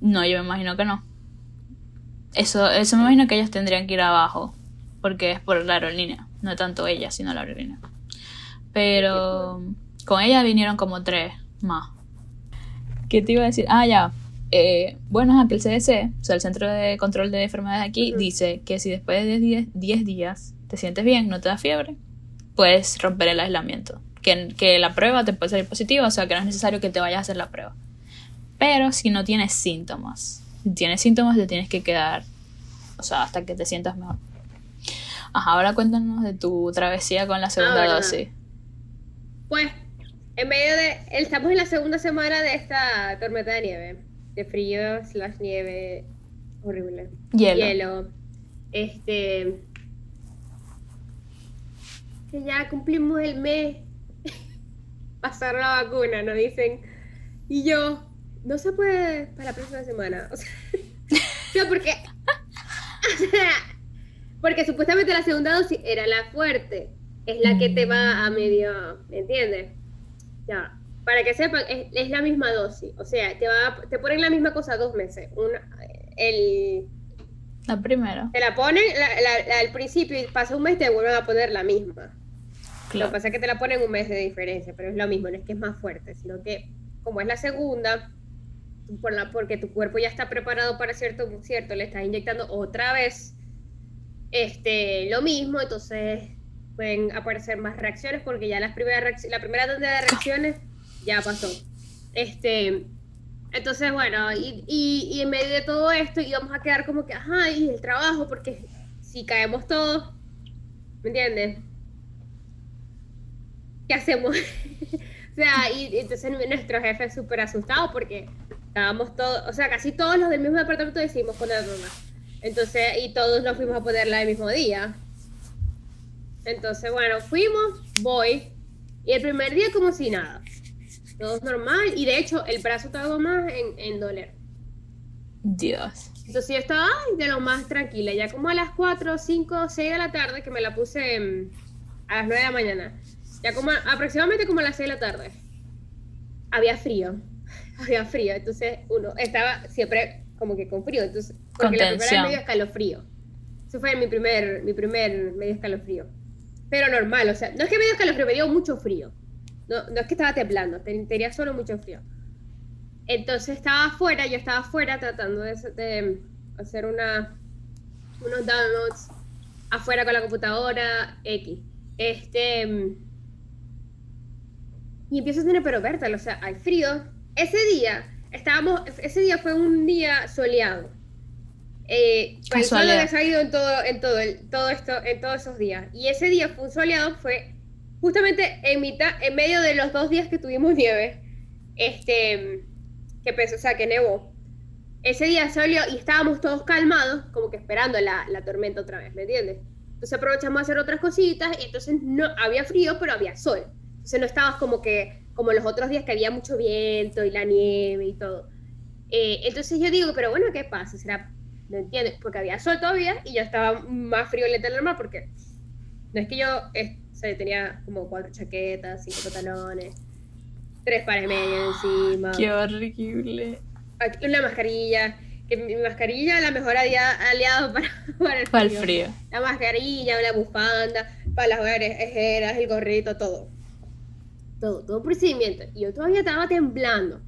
No, yo me imagino que no. Eso, eso me imagino que ellos tendrían que ir abajo. Porque es por la aerolínea. No tanto ella, sino la aerolínea. Pero con ella vinieron como tres más. ¿Qué te iba a decir? Ah, ya. Eh, bueno, que el CDC, o sea, el Centro de Control de Enfermedades aquí, Ujú. dice que si después de 10, 10 días te sientes bien, no te da fiebre, puedes romper el aislamiento. Que, que la prueba te puede salir positiva, o sea, que no es necesario que te vayas a hacer la prueba. Pero si no tienes síntomas, si tienes síntomas te tienes que quedar, o sea, hasta que te sientas mejor. Ajá, ahora cuéntanos de tu travesía con la segunda ¿verdad? dosis. Pues, en medio de. Estamos en la segunda semana de esta tormenta de nieve. De frío, slash nieve. Horrible. Hielo. Este. Que ya cumplimos el mes. [laughs] Pasar la vacuna, nos dicen. Y yo. No se puede para la próxima semana. [laughs] O sea, o sea, porque. [laughs] o sea, porque supuestamente la segunda dosis era la fuerte. Es la que te va a medio. ¿Me entiendes? Ya. Para que sepan, es, es la misma dosis. O sea, te, va, te ponen la misma cosa dos meses. Una, el, La primera. Te la ponen la, la, al principio y pasa un mes y te vuelven a poner la misma. Lo que pasa es que te la ponen un mes de diferencia, pero es lo mismo, no es que es más fuerte, sino que como es la segunda, por la, porque tu cuerpo ya está preparado para cierto, cierto, le estás inyectando otra vez este, lo mismo, entonces pueden aparecer más reacciones porque ya las primeras la primera tanda de reacciones ya pasó. Este, entonces, bueno, y, y, en medio de todo esto íbamos a quedar como que, ajá, y el trabajo, porque si caemos todos, ¿me entiendes? ¿Qué hacemos? [laughs] o sea, y, entonces nuestro jefe súper asustado porque estábamos todos, o sea, casi todos los del mismo departamento decidimos poner mamá. Entonces, y todos nos fuimos a ponerla el mismo día. Entonces, bueno, fuimos, voy, y el primer día como si nada. Todo es normal, y de hecho, el brazo estaba más en, en doler. Dios. Entonces yo estaba de lo más tranquila, ya como a las 4, 5, 6 de la tarde, que me la puse mm, a las 9 de la mañana, ya como aproximadamente como a las 6 de la tarde, había frío, [laughs] había frío, entonces uno estaba siempre como que con frío. Entonces, porque la primera vez me dio escalofrío. Eso fue mi primer, mi primer medio escalofrío. Pero normal, o sea, no es que me dio escalofrío, me dio mucho frío. No, no es que estaba temblando, tenía solo mucho frío. Entonces estaba afuera, yo estaba afuera tratando de, de hacer una, unos downloads afuera con la computadora X. Este. Y empiezo a tener pero vértalo, o sea, hay frío. Ese día estábamos, ese día fue un día soleado. Eh, el sol había salido en todo, en todo, el, todo esto, en todos esos días. Y ese día fue un soleado, fue justamente en mitad, en medio de los dos días que tuvimos nieve, este, que pensó, o sea, que nevó. Ese día salió y estábamos todos calmados, como que esperando la, la tormenta otra vez, ¿me entiendes? Entonces aprovechamos a hacer otras cositas y entonces no había frío, pero había sol. Entonces no estabas como que como los otros días que había mucho viento y la nieve y todo. Eh, entonces yo digo, pero bueno, ¿qué pasa? ¿Será? No entiendo, porque había sol todavía y yo estaba más frío de normal porque no es que yo tenía como cuatro chaquetas, cinco pantalones, tres pares medias encima. ¡Qué horrible! Una mascarilla, que mi mascarilla la mejor aliado para, [laughs] para, el, para el frío. La mascarilla, la bufanda, para las orejeras, el gorrito, todo todo, todo procedimiento. Y yo todavía estaba temblando.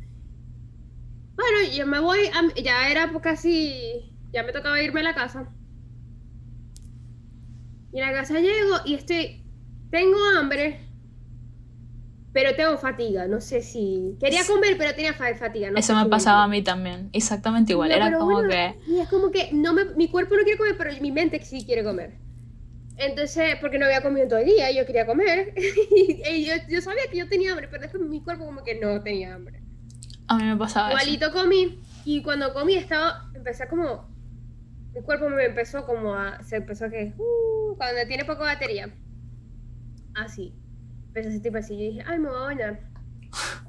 Bueno, yo me voy, ya era casi, ya me tocaba irme a la casa. Y a la casa llego y estoy, tengo hambre, pero tengo fatiga, no sé si... Quería comer, pero tenía fatiga. Eso me pasaba a mí también, exactamente igual, era como que... Y es como que no me, mi cuerpo no quiere comer, pero mi mente sí quiere comer. Entonces, porque no había comido todo el día, yo quería comer. [laughs] y yo, sabía que yo tenía hambre, pero después mi cuerpo como que no tenía hambre. A mí me pasaba Igualito comí, y cuando comí estaba, empecé como, mi cuerpo me empezó como a, se empezó a que, uh, cuando tiene poca batería. Así. Empecé ese tipo así, yo dije, ay, me voy a bañar.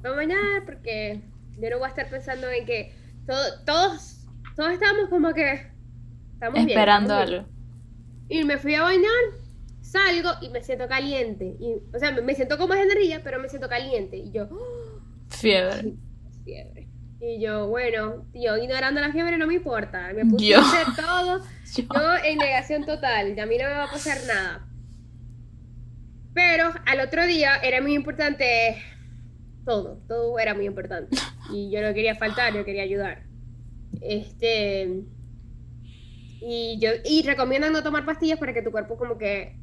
Me voy a bañar porque yo no voy a estar pensando en que todo, todos, todos estábamos como que, estamos Esperando algo. Y me fui a bañar, salgo y me siento caliente. Y, o sea, me, siento con más energía, pero me siento caliente. Y yo... Fiebre. Fiebre. Y yo, bueno, yo ignorando la fiebre no me importa. Me puse a hacer todo. [laughs] Yo. en negación total. Y a mí no me va a pasar nada. Pero al otro día era muy importante todo. Todo era muy importante. Y yo no quería faltar, yo quería ayudar. Este y yo y recomiendan no tomar pastillas para que tu cuerpo como que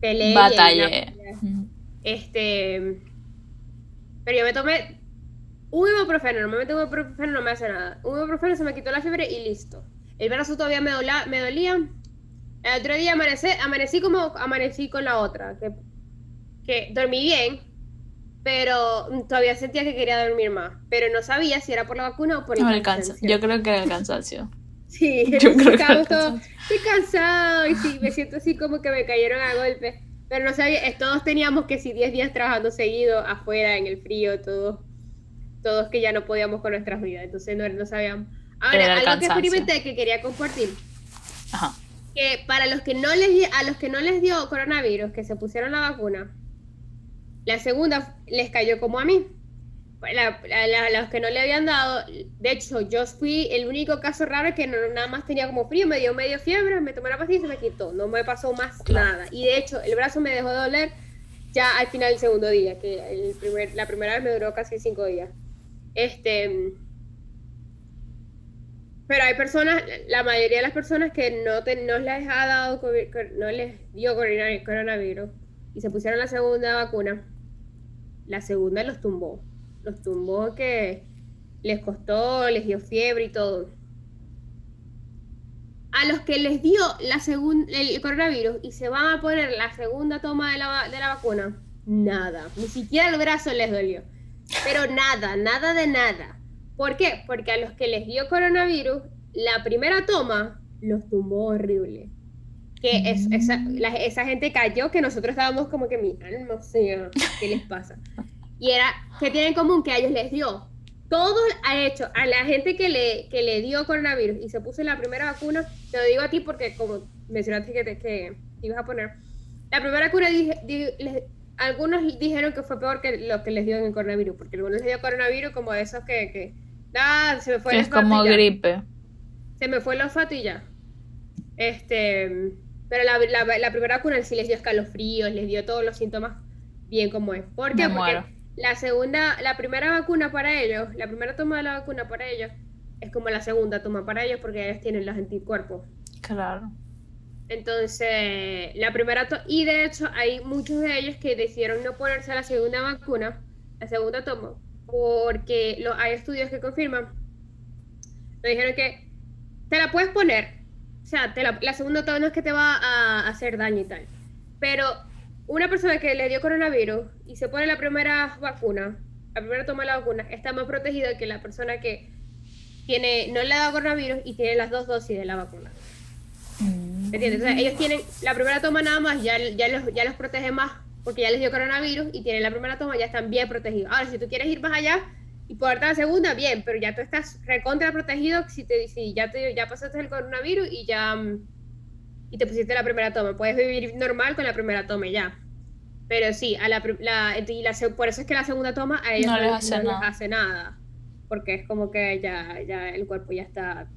pelee. Batalle. Este. Pero yo me tomé un ibuprofeno, normalmente un ibuprofeno no me hace nada. Un ibuprofeno se me quitó la fiebre y listo. El brazo todavía me, me dolía. El otro día amanecí, amanecí como amanecí con la otra, que, que dormí bien, pero todavía sentía que quería dormir más. Pero no sabía si era por la vacuna o por el cansancio. Yo creo que era el cansancio. [laughs] Sí, yo creo todo, estoy cansado y sí, me siento así como que me cayeron a golpe. Pero no sabía, todos teníamos que si 10 días trabajando seguido afuera en el frío, todos, todos que ya no podíamos con nuestras vidas, entonces no, no sabíamos. Ahora, algo que experimenté que quería compartir. Ajá. Que para los que no les a los que no les dio coronavirus, que se pusieron la vacuna, la segunda les cayó como a mí. los que no le habían dado, de hecho, yo fui el único caso raro que no, nada más tenía como frío, me dio medio fiebre, me tomé la pastilla y se me quitó, no me pasó más nada. Y de hecho, el brazo me dejó de doler ya al final del segundo día, que el primer, la primera vez me duró casi cinco días. Este, pero hay personas, la mayoría de las personas que no, no les ha dado, no les dio coronavirus y se pusieron la segunda vacuna, la segunda los tumbó. Los tumbó que les costó, les dio fiebre y todo. A los que les dio la el coronavirus y se van a poner la segunda toma de la, de la vacuna, nada. Ni siquiera el brazo les dolió. Pero nada, nada de nada. ¿Por qué? Porque a los que les dio coronavirus, la primera toma los tumbó horrible. Que es, esa, esa gente cayó que nosotros estábamos como que mi alma, sea, ¿qué les pasa? Y era, ¿qué tienen en común? Que a ellos les dio. Todo ha hecho, a la gente que le, que le dio coronavirus y se puso la primera vacuna, te lo digo a ti porque como mencionaste que te, que ibas a poner, la primera vacuna algunos dijeron que fue peor que lo que les dio en el coronavirus, porque algunos les dio coronavirus como de esos que, que ah, se me fue Es como gripe. Se me fue el olfato y ya. Este, pero la, la, la, primera vacuna sí les dio escalofríos, les dio todos los síntomas bien como es. ¿Por qué? Porque la segunda, la primera vacuna para ellos, la primera toma de la vacuna para ellos, es como la segunda toma para ellos porque ellos tienen los anticuerpos. Claro. Entonces, la primera y de hecho hay muchos de ellos que decidieron no ponerse la segunda vacuna, la segunda toma, porque lo, hay estudios que confirman, me dijeron que te la puedes poner, o sea, la, segunda toma no es que te va a hacer daño y tal, pero una persona que le dio coronavirus y se pone la primera vacuna, la primera toma de la vacuna, está más protegida que la persona que tiene, no le ha dado coronavirus y tiene las dos dosis de la vacuna. ¿Entiendes? O sea, ellos tienen la primera toma nada más, ya, ya, los, ya los protege más porque ya les dio coronavirus y tienen la primera toma, ya están bien protegidos. Ahora, si tú quieres ir más allá y poderte la segunda, bien, pero ya tú estás recontra protegido si, te, si ya, te, ya pasaste el coronavirus y ya y te pusiste la primera toma. Puedes vivir normal con la primera toma ya. Pero sí, a la, la, y la, por eso es que la segunda toma a ellos no, les, hace, nada. les hace nada. Porque es como que ya, ya el cuerpo ya está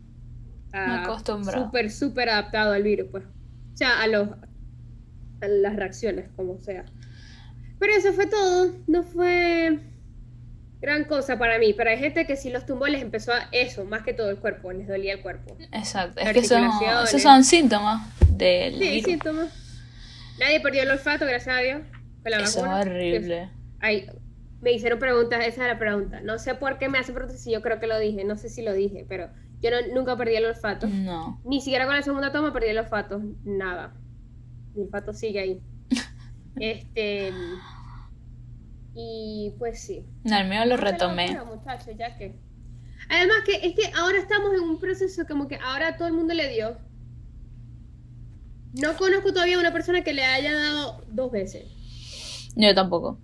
acostumbrado. Súper, súper adaptado al virus, pues. O sea, a, los, a las reacciones, como sea. Pero eso fue todo. No fue gran cosa para mí. Pero hay gente que si los tumbó les empezó a eso, más que todo el cuerpo, les dolía el cuerpo. Exacto. Es que son, esos son síntomas del Sí, síntomas. Nadie perdió el olfato, gracias a Dios. eso es horrible. Ay, me hicieron preguntas, esa es la pregunta. No sé por qué me hace preguntas si yo creo que lo dije, no sé si lo dije, pero yo nunca perdí el olfato. No. Ni siquiera con la segunda toma perdí el olfato. Nada. Mi olfato sigue ahí. [laughs] este. Y pues sí. No, el mío lo retomé. ya que. Además que es que ahora estamos en un proceso como que ahora todo el mundo le dio. No conozco todavía una persona que le haya dado dos veces. Yo tampoco.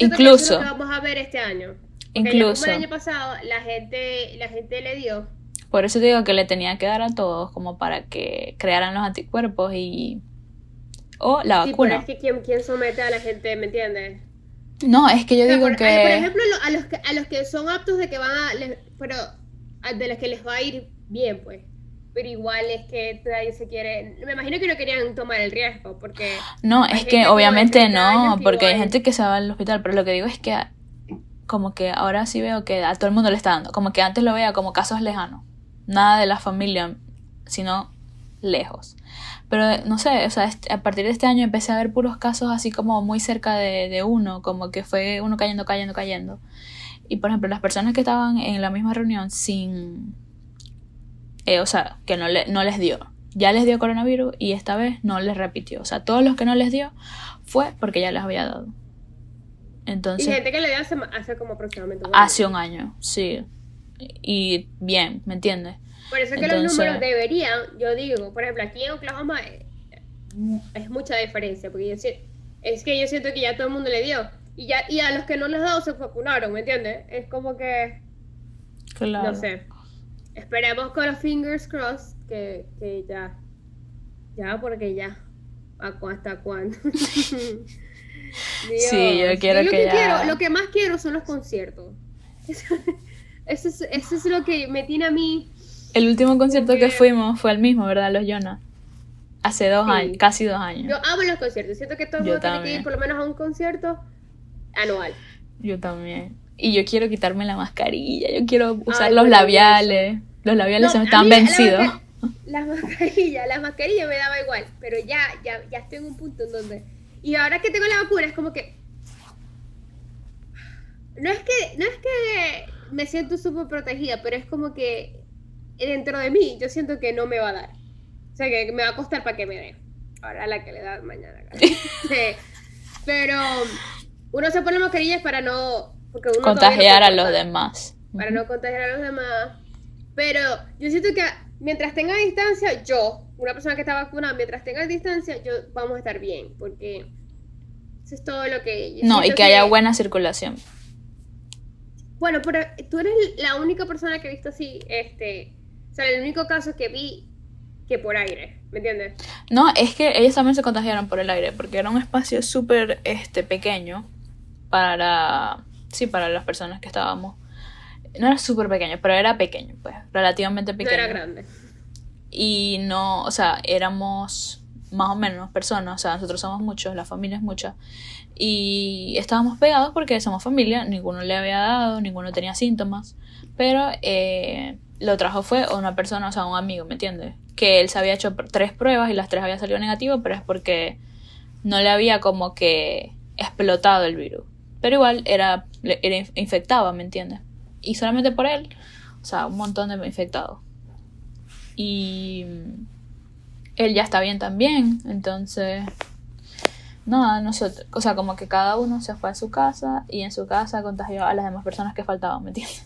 incluso. Que vamos a ver este año. incluso. el año pasado la gente, la gente le dio por eso digo que le tenía que dar a todos como para que crearan los anticuerpos y... O la sí, vacuna. Pero es que ¿quién, somete a la gente, ¿me entiendes? No, es que yo digo que... Por ejemplo, a los, que, a los que son aptos de que van a... pero de los que les va a ir bien, pues. Pero igual es que nadie se quiere... Me imagino que no querían tomar el riesgo, porque... No, es que obviamente no, porque hay gente que se va al hospital, pero lo que digo es que como que ahora sí veo que a todo el mundo le está dando, como que antes lo veía como casos lejanos nada de la familia, sino lejos. Pero no sé, o sea, a partir de este año empecé a ver puros casos así como muy cerca de, uno, como que fue uno cayendo, cayendo, cayendo. Y por ejemplo, las personas que estaban en la misma reunión sin... Eh, o sea, que no, le, no les dio. Ya les dio coronavirus y esta vez no les repitió. O sea, todos los que no les dio fue porque ya les había dado. Entonces, y gente que le dio hace, hace como aproximadamente un año. Hace un año, sí y bien, ¿me entiendes? Por eso es que los números deberían, yo digo, por ejemplo, aquí en Oklahoma eh, es mucha diferencia, porque es que yo siento que ya todo el mundo le dio. Y, ya, y a los que no les dado se vacunaron, ¿me entiendes? Es como que... Claro. No sé. Esperemos con los fingers crossed que, que ya... Ya, porque ya. ¿Hasta cuándo? [laughs] Sí, yo quiero lo que ya- quiero, lo que más quiero son los conciertos. Eso, [laughs] eso es, eso es lo que me tiene a mí. El último concierto que fuimos fue el mismo, ¿verdad? Los Jonas. Hace dos Sí. años, casi dos años. Yo amo los conciertos. Siento que todo el mundo tiene que ir por lo menos a un concierto anual. Yo también. Y yo quiero quitarme la mascarilla, yo quiero usar Ay, los labiales. Los labiales se me están mí la- la vencidos. masca- Las mascarillas, las mascarillas me daba igual, pero ya, ya, ya estoy en un punto en donde... Y ahora que tengo la vacuna es como que... No es que, no es que me siento súper protegida, pero es como que dentro de mí yo siento que no me va a dar. O sea, que me va a costar para que me dé. Ahora la que le da mañana. [laughs] Sí. Pero uno se pone mascarillas para no... Porque uno todavía no Contagiar a los demás. para no contagiar a los demás. Pero yo siento que mientras tenga distancia, yo, una persona que está vacunada, mientras tenga distancia, yo vamos a estar bien, porque eso es todo lo que... No, y siento que haya buena circulación. Bueno, pero tú eres la única persona que he visto así, este, sea, el único caso que vi que por aire, ¿me entiendes? No, es que ellos también se contagiaron por el aire, porque era un espacio súper este, pequeño para, sí, para las personas que estábamos. No era súper pequeño, pero era pequeño, pues, relativamente No pequeño. era grande. Y no, o sea, éramos más o menos personas, o sea, nosotros somos muchos, la familia es mucha. Y estábamos pegados porque somos familia, ninguno le había dado, ninguno tenía síntomas. Pero eh, lo trajo fue una persona, o sea, un amigo, ¿me entiendes? Que él se había hecho tres pruebas y las tres habían salido negativo, pero es porque no le había como que explotado el virus. Pero igual era, era inf- infectaba, ¿me entiendes? Y solamente por él, o sea, un montón de infectados. Y él ya está bien también, entonces nada, nosotros, o sea, como que cada uno se fue a su casa y en su casa contagió a las demás personas que faltaban, ¿me entiendes?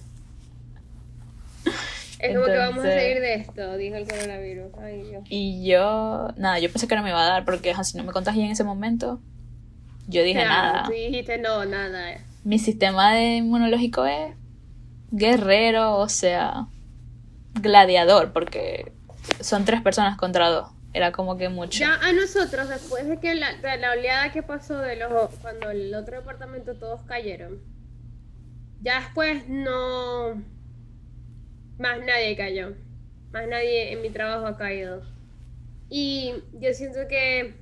Es como que vamos a salir de esto, dijo el coronavirus. Ay, Dios. Y yo, nada, yo pensé que no me iba a dar porque si no me contagié en ese momento, yo dije Claro, nada. Tú dijiste no, nada. Mi sistema de inmunológico es guerrero, o sea, gladiador, porque son tres personas contra dos. Era como que mucho. Ya a nosotros, después de que la, de la oleada que pasó de los cuando el otro departamento todos cayeron, ya después no más nadie cayó. Más nadie en mi trabajo ha caído. Y yo siento que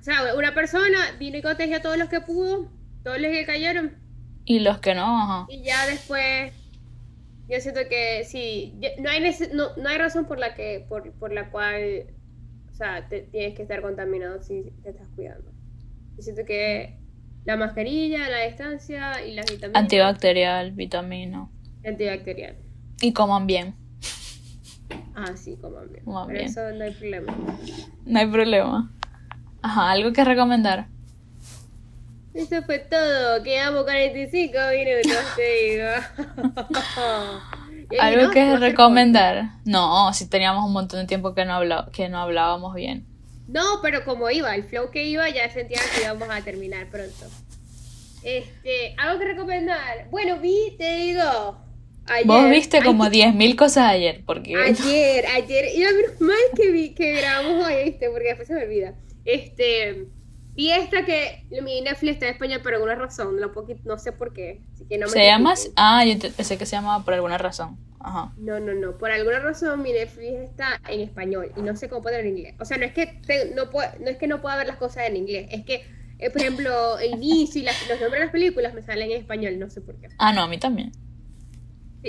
o sea, una persona vino y contagió a todos los que pudo, todos los que cayeron, Y los que no, ajá. y ya después yo siento que sí, no hay no, no hay razón por la que por, por la cual o sea, te- tienes que estar contaminado si te estás cuidando. Yo siento que la mascarilla, la distancia y las vitaminas Antibacterial, vitamina. antibacterial. Y coman bien. Ah, sí, como bien. Coman bien. eso no hay problema. No hay problema. Ajá, algo que recomendar. Eso fue todo. Quedamos 45 minutos, te digo. [laughs] Algo no, que recomendar. No, si teníamos un montón de tiempo que no, habla- que no hablábamos bien. No, pero como iba, el flow que iba, ya sentía que íbamos a terminar pronto. Este, algo que recomendar. Bueno, vi, te digo. Ayer, Vos viste como ay, 10.000 cosas ayer, porque... Ayer, ayer, y a menos mal que vi que grabamos hoy, ¿viste? Porque después se me olvida. Este, vi esta que mi Netflix está en español por alguna razón, no, no sé por qué. Así que no me ¿Se llama? Ah, yo te- pensé que se llamaba por alguna razón. Ajá. No, no, no. Por alguna razón mi Netflix está en español y no sé cómo ponerlo en inglés. O sea, no es que te- no, puedo, no es que no pueda ver las cosas en inglés, es que, eh, por ejemplo, el inicio y las- los nombres de las películas me salen en español, no sé por qué. Ah, no, a mí también.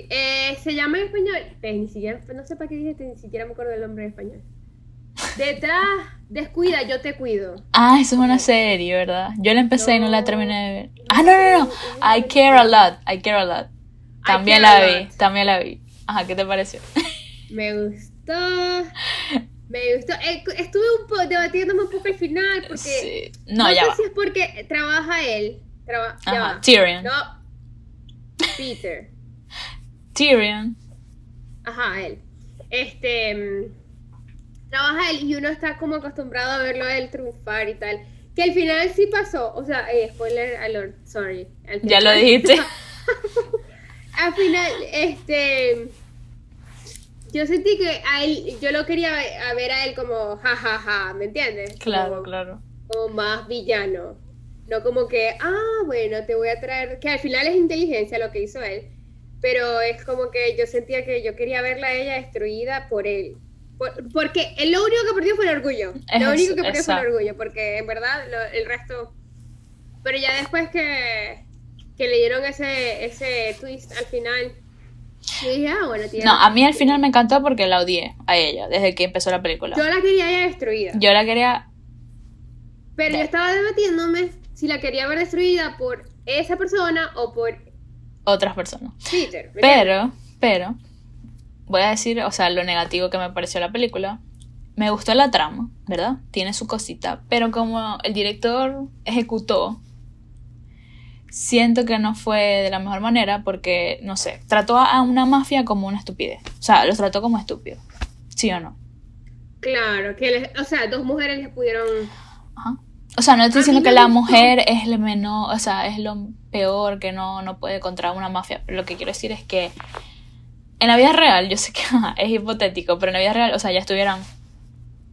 Eh, se llama en español, ni siquiera, no sé para qué dije, ni siquiera me acuerdo del nombre en español. Detrás, descuida, yo te cuido. Ah, eso es una serie, ¿verdad? Yo la empecé y no la No. terminé de ver. Ah, no, no, no. I care a lot. I care a lot. También la vi, lot. también la vi. Ajá, ¿qué te pareció? [laughs] Me gustó. Me gustó. Eh, estuve un poco debatiéndome un poco al final porque Sí. No, ya sé va. si es porque trabaja él. Traba- ya Ajá, va. Tyrion. No. Peter. Tyrion. Ajá, él. Este. mm, Trabaja él y uno está como acostumbrado a verlo él triunfar y tal. Que al final sí pasó. O sea, eh, spoiler alert, sorry. Al Ya lo dijiste. [laughs] al final, este. Yo sentí que a él, yo lo quería a ver a él como jajaja, ¿me entiendes? Claro, Como- claro. como más villano. No como que, ah, bueno, te voy a traer, que al final es inteligencia lo que hizo él, pero es como que yo sentía que yo quería verla a ella destruida por él. porque él lo único que perdió fue el orgullo. lo único que perdió fue el orgullo, porque en verdad el resto... Pero ya después que, que le dieron ese, ese twist al final, Ah, no, a mí al final me encantó porque la odié a ella desde que empezó la película. Yo la quería ya destruida. Yo la quería. Pero yo estaba debatiéndome si la quería ver destruida por esa persona o por otras personas. pero, pero, voy a decir, o sea, lo negativo que me pareció la película. Me gustó la trama, ¿verdad? Tiene su cosita. Pero como el director ejecutó siento que no fue de la mejor manera porque, no sé, trató a una mafia como una estupidez. O sea, los trató como estúpidos. ¿Sí o no? Claro, que o sea, dos mujeres les pudieron... Ajá. O sea, no estoy diciendo que la mujer es lo menor, o sea, es lo peor que no, no puede contra una mafia. Pero lo que quiero decir es que en la vida real, yo sé que [laughs] es hipotético, pero en la vida real, o sea, ya estuvieran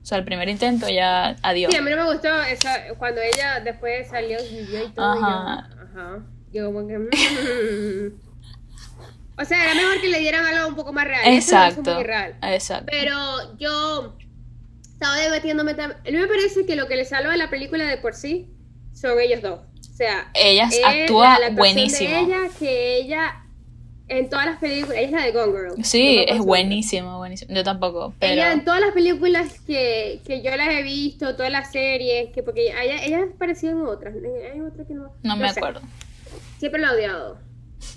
o sea, el primer intento ya adiós. Sí, a mí no me gustó esa, cuando ella después salió y todo. Ajá. Ajá. Yo como que... Mm. [laughs] o sea, era mejor que le dieran algo un poco más real. Exacto. Exacto. Pero yo estaba debatiéndome también. A mí me parece que lo que le salva a la película de por sí son ellos dos. O sea, ella actúa buenísimo. De ella, que ella en todas las películas, ella es la de Gone Girl. Sí, es buenísimo, buenísimo. Yo tampoco. Pero... Ella en todas las películas que, que yo las he visto, todas las series, que porque ella, ella en otras. Hay otra que no. No, me acuerdo. Siempre la he odiado.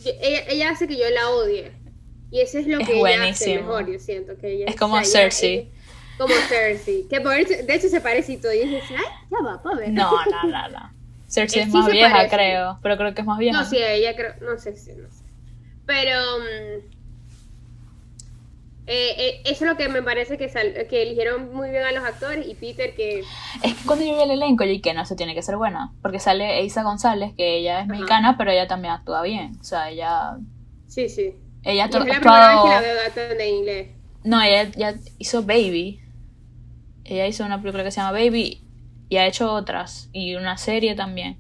ella, ella, hace que yo la odie. Y eso es lo que ella hace mejor, yo siento. que ella, Es como Cersei. Como Cersei. Que por, de hecho se parece y todo. Y dices, ay, ya va, para ver. No, no, no, no. Cersei es, más vieja, creo. Pero creo que es más vieja. No, sí, ella creo. No sé si. No sé. Pero mm, eh, eh, eso es lo que me parece que, que eligieron muy bien a los actores y Peter que... Es que cuando yo vi el elenco yo que no, se tiene que ser buena, porque sale Isa González, que ella es mexicana, pero ella también actúa bien, o sea, ella... Sí, sí. Ella es la primera vez que la veo en inglés. No, ella, ya hizo Baby. Ella hizo una película que se llama Baby y ha hecho otras, y una serie también.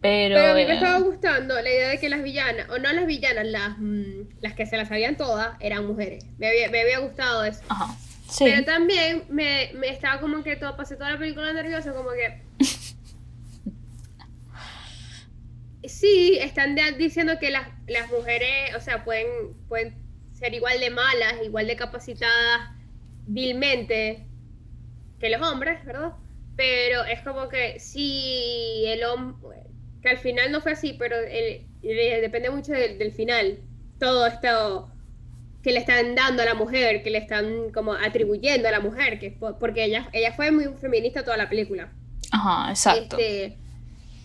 Pero, a mí me estaba gustando la idea de que las villanas, o no las villanas, las, mm, las que se las sabían todas, eran mujeres. Me había, me había gustado eso. Ajá. Sí. Pero también me, me, estaba como que todo, pasé toda la película nerviosa, como que. [laughs] sí, están diciendo que las, las mujeres, o sea, pueden, pueden ser igual de malas, igual de capacitadas vilmente que los hombres, ¿verdad? Pero es como que si el hombre que al final no fue así, pero depende mucho del, final. Todo esto que le están dando a la mujer, que le están como atribuyendo a la mujer, que porque ella, ella fue muy feminista toda la película. Ajá, exacto. Este,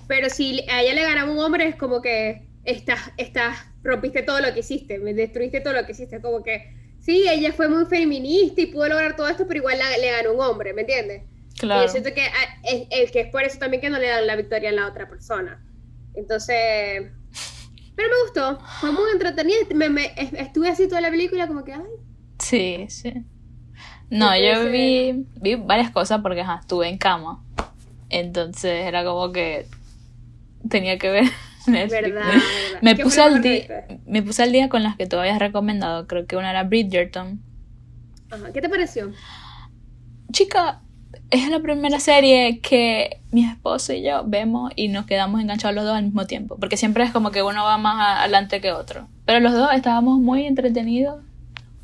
pero si a ella le ganaba un hombre, es como que estás, estás, rompiste todo lo que hiciste, me destruiste todo lo que hiciste. Como que, sí, ella fue muy feminista y pudo lograr todo esto, pero igual le ganó un hombre, ¿me entiendes? Claro. Y yo siento que ah, es, que es por eso también que no le dan la victoria a la otra persona. Entonces, pero me gustó, fue muy entretenida, me, estuve así toda la película como que, ay. Sí, sí. No, yo vi, vi varias cosas porque estuve en cama. Entonces era como que tenía que ver [laughs] [laughs] Verdad, Me puse, al día, me puse al día con las que tú habías recomendado. Creo que una era Bridgerton. Ajá. ¿Qué te pareció? Chica, es la primera serie que mi esposo y yo vemos y nos quedamos enganchados los dos al mismo tiempo. Porque siempre es como que uno va más adelante que otro. Pero los dos estábamos muy entretenidos.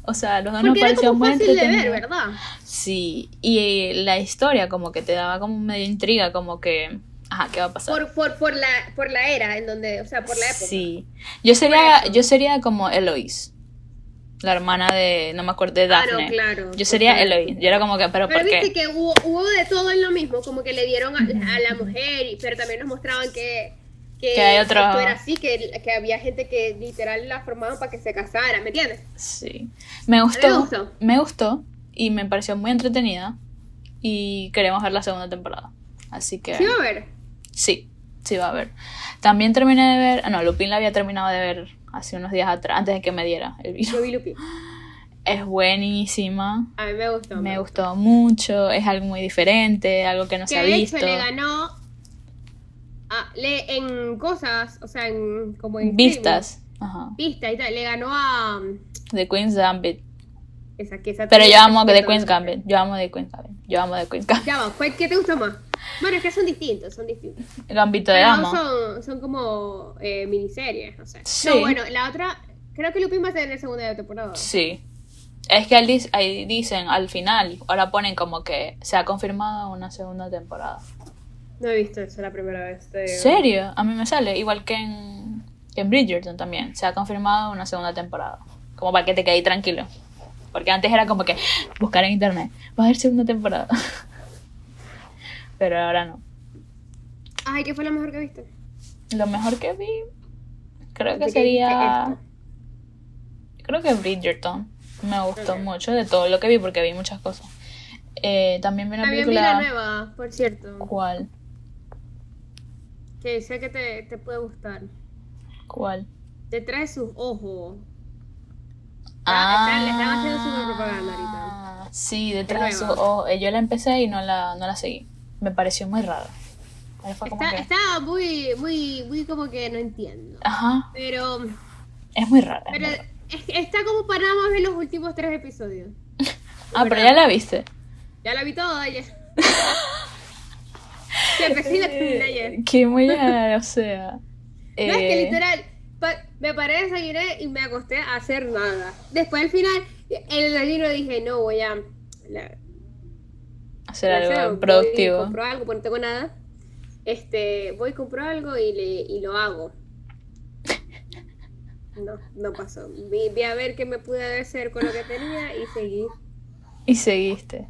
O sea, los dos nos parecían muy entretenidos. De ver, ¿verdad? Sí, y la historia como que te daba como medio intriga, como que... Ajá, ¿qué va a pasar? Por, por, por, la, por la era en donde, o sea, por la época. Sí. Yo sería, yo sería como Eloise la hermana de, no me acuerdo, de Daphne. Claro, claro. Yo sería Eloy. Yo era como que, pero, pero ¿por viste que hubo, hubo, de todo en lo mismo, como que le dieron a, la mujer, pero también nos mostraban que, que, hay otro... esto era así, que, que, había gente que literal la formaban para que se casara, ¿me entiendes? Sí. Me gustó, me gustó. Me gustó y me pareció muy entretenida y queremos ver la segunda temporada. Así que... ¿Sí va a ver? Sí, sí va a ver. También terminé de ver, ah, no, Lupin la había terminado de ver hace unos días atrás, antes de que me diera el virus. Yo vi Lupi. Es buenísima. A mí me gustó. Me, gustó mucho, es algo muy diferente, algo que no se ha visto. le ganó. Le, en cosas, o sea, en, como en Vistas. Ajá. vistas y tal, le ganó a The Queen's Gambit. esa que esa Pero yo amo The. Queen's Gambit. Yo amo The Queen's Gambit. Yo amo The Queen's Gambit. Ya va, ¿cuál- ¿qué te gusta más? Bueno, es que son distintos, son distintos. Gambito de Pero Amo. son, son como eh, miniseries, no sé. Sí. No, bueno, la otra, creo que Lupin va a tener segunda temporada. Sí. Es que al ahí dicen al final, ahora ponen como que se ha confirmado una segunda temporada. No he visto eso la primera vez. digo. ¿Serio? A mí me sale, igual que en, que en Bridgerton también. Se ha confirmado una segunda temporada. Como para que te quedes tranquilo. Porque antes era como que buscar en internet. Va a haber segunda temporada. [laughs] Pero ahora no. Ay, ¿qué fue lo mejor que viste? Lo mejor que vi, creo que ¿De qué sería. Creo que Bridgerton. Me gustó mucho de todo lo que vi porque vi muchas cosas. Eh, también vi una También vi la película. nueva, por cierto. ¿Cuál? Que sé que te, te puede gustar. ¿Cuál? Detrás de sus ojos. Ah, están- le están haciendo super propaganda ahorita. Sí, detrás de su nueva. ojo. Eh, Yo la empecé y no la, no la seguí. Me pareció muy rara. Ahí fue como Está, que- está muy, muy, muy como que no entiendo. Ajá, Pero, es muy rara. es pero muy está como para más ver los últimos tres episodios. Ah, pero ya la viste. Ya la vi toda ya. Sí, empecé y la ayer. Que muy rara, o sea. No, es que eh, literal, pa- me paré, desayuné y me acosté a hacer nada. Después al final, en el desayuno dije, no, voy a... la- Hacer voy algo voy productivo. compro algo, porque no tengo nada. Este, voy, compro algo y, le, y lo hago. No, no pasó. Vi, vi a ver qué me pude hacer con lo que tenía y seguí. Y seguiste.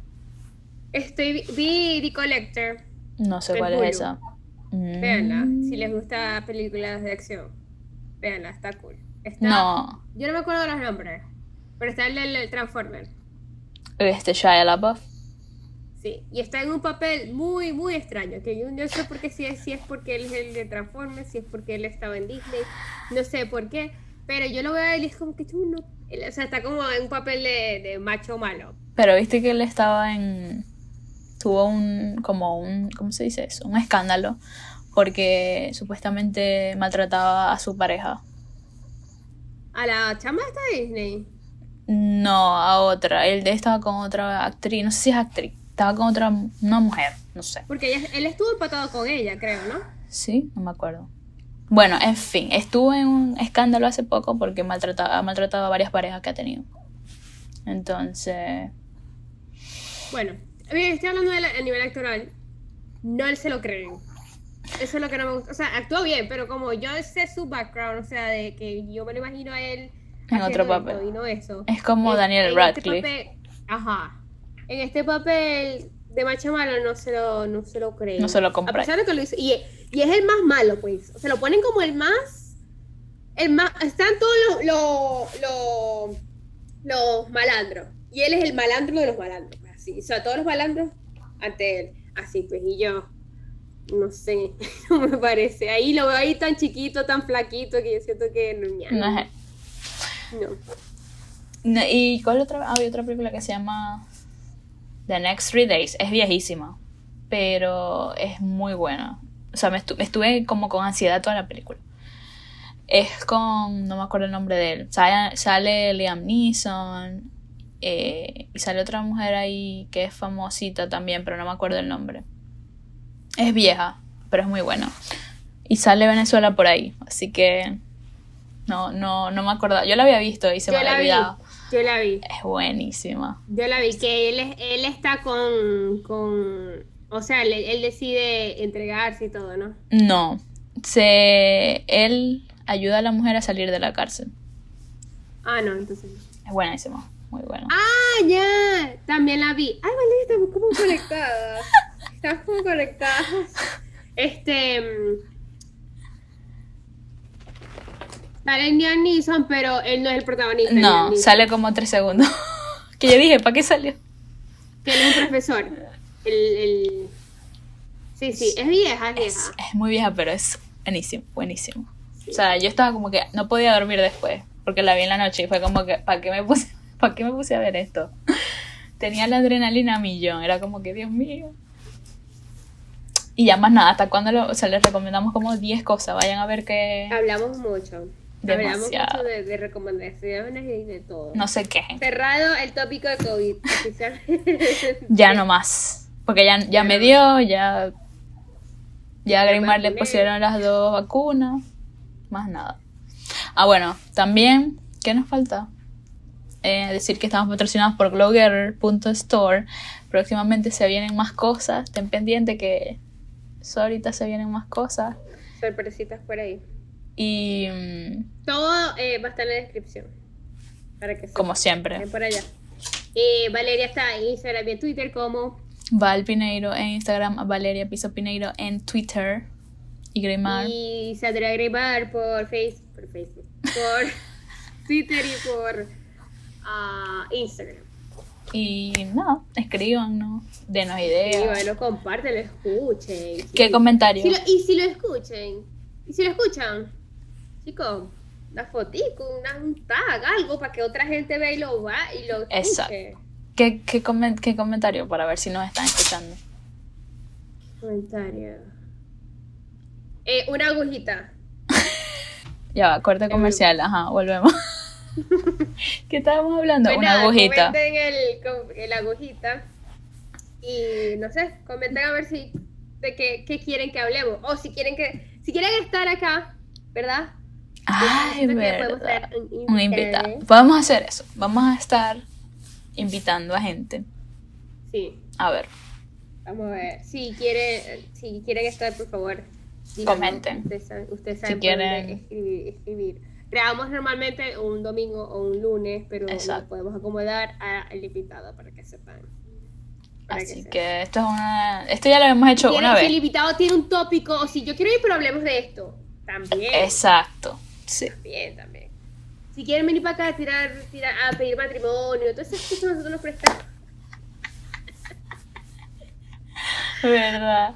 Estoy, vi The Collector. No sé cuál Hulu. es esa. Mm. Véanla, si les gusta películas de acción. Véanla, está cool. Está, No. Yo no me acuerdo los nombres, pero está el del Transformer. Este Shia LaBeouf. Sí, y está en un papel muy, muy extraño. Que yo no sé por qué, si es, si es porque él es el de Transformers, si es porque él estaba en Disney, no sé por qué. Pero yo lo veo a él y es como que él, o sea, está como en un papel de, de macho malo. Pero viste que él estaba en. Tuvo un. Como un. ¿Cómo se dice eso? Un escándalo. Porque supuestamente maltrataba a su pareja. A la chama está de Disney. No, a otra. Él estaba con otra actriz. No sé si es actriz. Estaba con otra. Una mujer. No sé. Porque ella- él estuvo empatado con ella, creo, ¿no? Sí, no me acuerdo. Bueno, en fin. Estuvo en un escándalo hace poco porque maltrataba, ha maltratado a varias parejas que ha tenido. Entonces. Bueno, bien, estoy hablando del nivel actoral. No él se lo creen. Eso es lo que no me gusta. O sea, actuó bien, pero como yo sé su background, o sea, de que yo me lo imagino a él En otro papel. Y no eso. Es como En- Daniel en Radcliffe. Este papel, ajá. En este papel de macho malo no se lo, no se lo creen. No se lo A compran. pesar de que lo hizo. Y, y es el más malo, pues. Se lo ponen como el más. El más. Están todos los, los, los, los malandros. Y él es el malandro de los malandros. pues, Así. O sea, todos los malandros ante él. Así, pues. Y yo. No sé. [laughs] No me parece. Ahí lo veo ahí tan chiquito, tan flaquito, que yo siento que. No. no. No, ¿Y cuál otra? Había otra película que se llama The Next Three Days. Es viejísima, pero es muy buena. O sea, me estu- estuve como con ansiedad toda la película. Es con, no me acuerdo el nombre de él. Sale, sale Liam Neeson eh, y sale otra mujer ahí que es famosita también, pero no me acuerdo el nombre. Es vieja, pero es muy buena. Y sale Venezuela por ahí, así que no, no, no me acuerdo. Yo la había visto y se Yo me había vi. olvidado. Yo la vi. Es buenísima. Yo la vi, que él, es- él está con, con, o sea, él, él decide entregarse y todo, ¿no? No, se él ayuda a la mujer a salir de la cárcel. Ah, no, entonces. Es buenísima, muy buena. Ah, ya, también la vi. Ay, vale, estamos como conectadas. [laughs] estamos como conectadas. Este, mm, sale Liam Neeson, pero él no es el protagonista. No, sale como tres segundos. [laughs] que yo dije, ¿para qué salió? Que él es un profesor. El, el... Sí, sí, es vieja, es Es, vieja. es muy vieja, pero es buenísimo, buenísimo. O sea, yo estaba como que no podía dormir después, porque la vi en la noche y fue como que, ¿para qué me puse, [laughs] ¿para qué me puse a ver esto? [laughs] Tenía la adrenalina a millón, era como que, Dios mío. Y ya más nada, hasta cuando lo, o sea, les recomendamos como 10 cosas. Vayan a ver que Hablamos mucho. Hablamos mucho de, de recomendaciones y de todo. no se quejen. Cerrado el tópico de COVID. [laughs] Ya no más. Porque ya, ya me dio, ya. Ya a Grimar le pusieron las dos vacunas. Más nada. Ah, bueno, también, ¿qué nos falta? Eh, decir que estamos patrocinados por Glowgetter.store. Próximamente se vienen más cosas. Estén pendientes que ahorita se vienen más cosas. Sorpresitas por ahí. Y Todo eh, va a estar en la descripción. Para que como siempre, por allá. Eh, Valeria está en Instagram y en Twitter como. Val Pineiro en Instagram, Valeria Piso Pineiro en Twitter. Y Grimar. Y Sandra Grimar por, face, por Facebook. Por [laughs] Twitter y por ah, Instagram. Y no, escriban, ¿no? Denos ideas. Bueno, compártelo, escuchen. ¿Qué sí. comentario? Si lo- y si lo escuchen, y si lo escuchan, chicos, una fotico, una, un tag, algo para que otra gente vea y lo va y lo escuche. Exacto. ¿Qué, qué, comen- qué comentario para ver si nos están escuchando? Comentario. Eh, una agujita. [laughs] Ya va, corte comercial, ajá, volvemos. [laughs] ¿Qué estábamos hablando? Pues Una agujita. Comenten el, com- el agujita. Y no sé, comenten a ver si de qué, qué quieren que hablemos. O si quieren que, si quieren estar acá, ¿verdad? Ay, verdad. un Un invitado. invitado. Podemos hacer eso. Vamos a estar invitando a gente. Sí. A ver, Vamos a ver. Si quieren, si quieren estar, por favor, díganos. Comenten. Ustedes saben, ustedes saben Si quieren. escribir, escribir. Grabamos normalmente un domingo o un lunes, pero podemos acomodar al invitado para que sepan. Para así que esto es una. Esto ya lo hemos hecho una el- Si el vez. invitado tiene un tópico, o si yo quiero ir, pero hablemos de esto. También. Exacto. Sí. También, también. Si quieren venir para acá a tirar, tirar, a pedir matrimonio, todas esas cosas nosotros nos prestamos. [laughs] Verdad.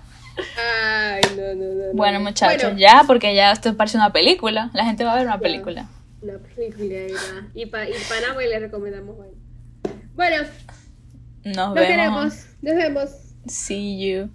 Ay, no, no, no. no. Bueno, muchachos, Bueno, ya, porque ya esto parece una película. La gente va a ver una película. Una película, ¿verdad? Y para y pa Nahue le recomendamos hoy. Bueno, Nos nos vemos. queremos. Nos vemos. See you.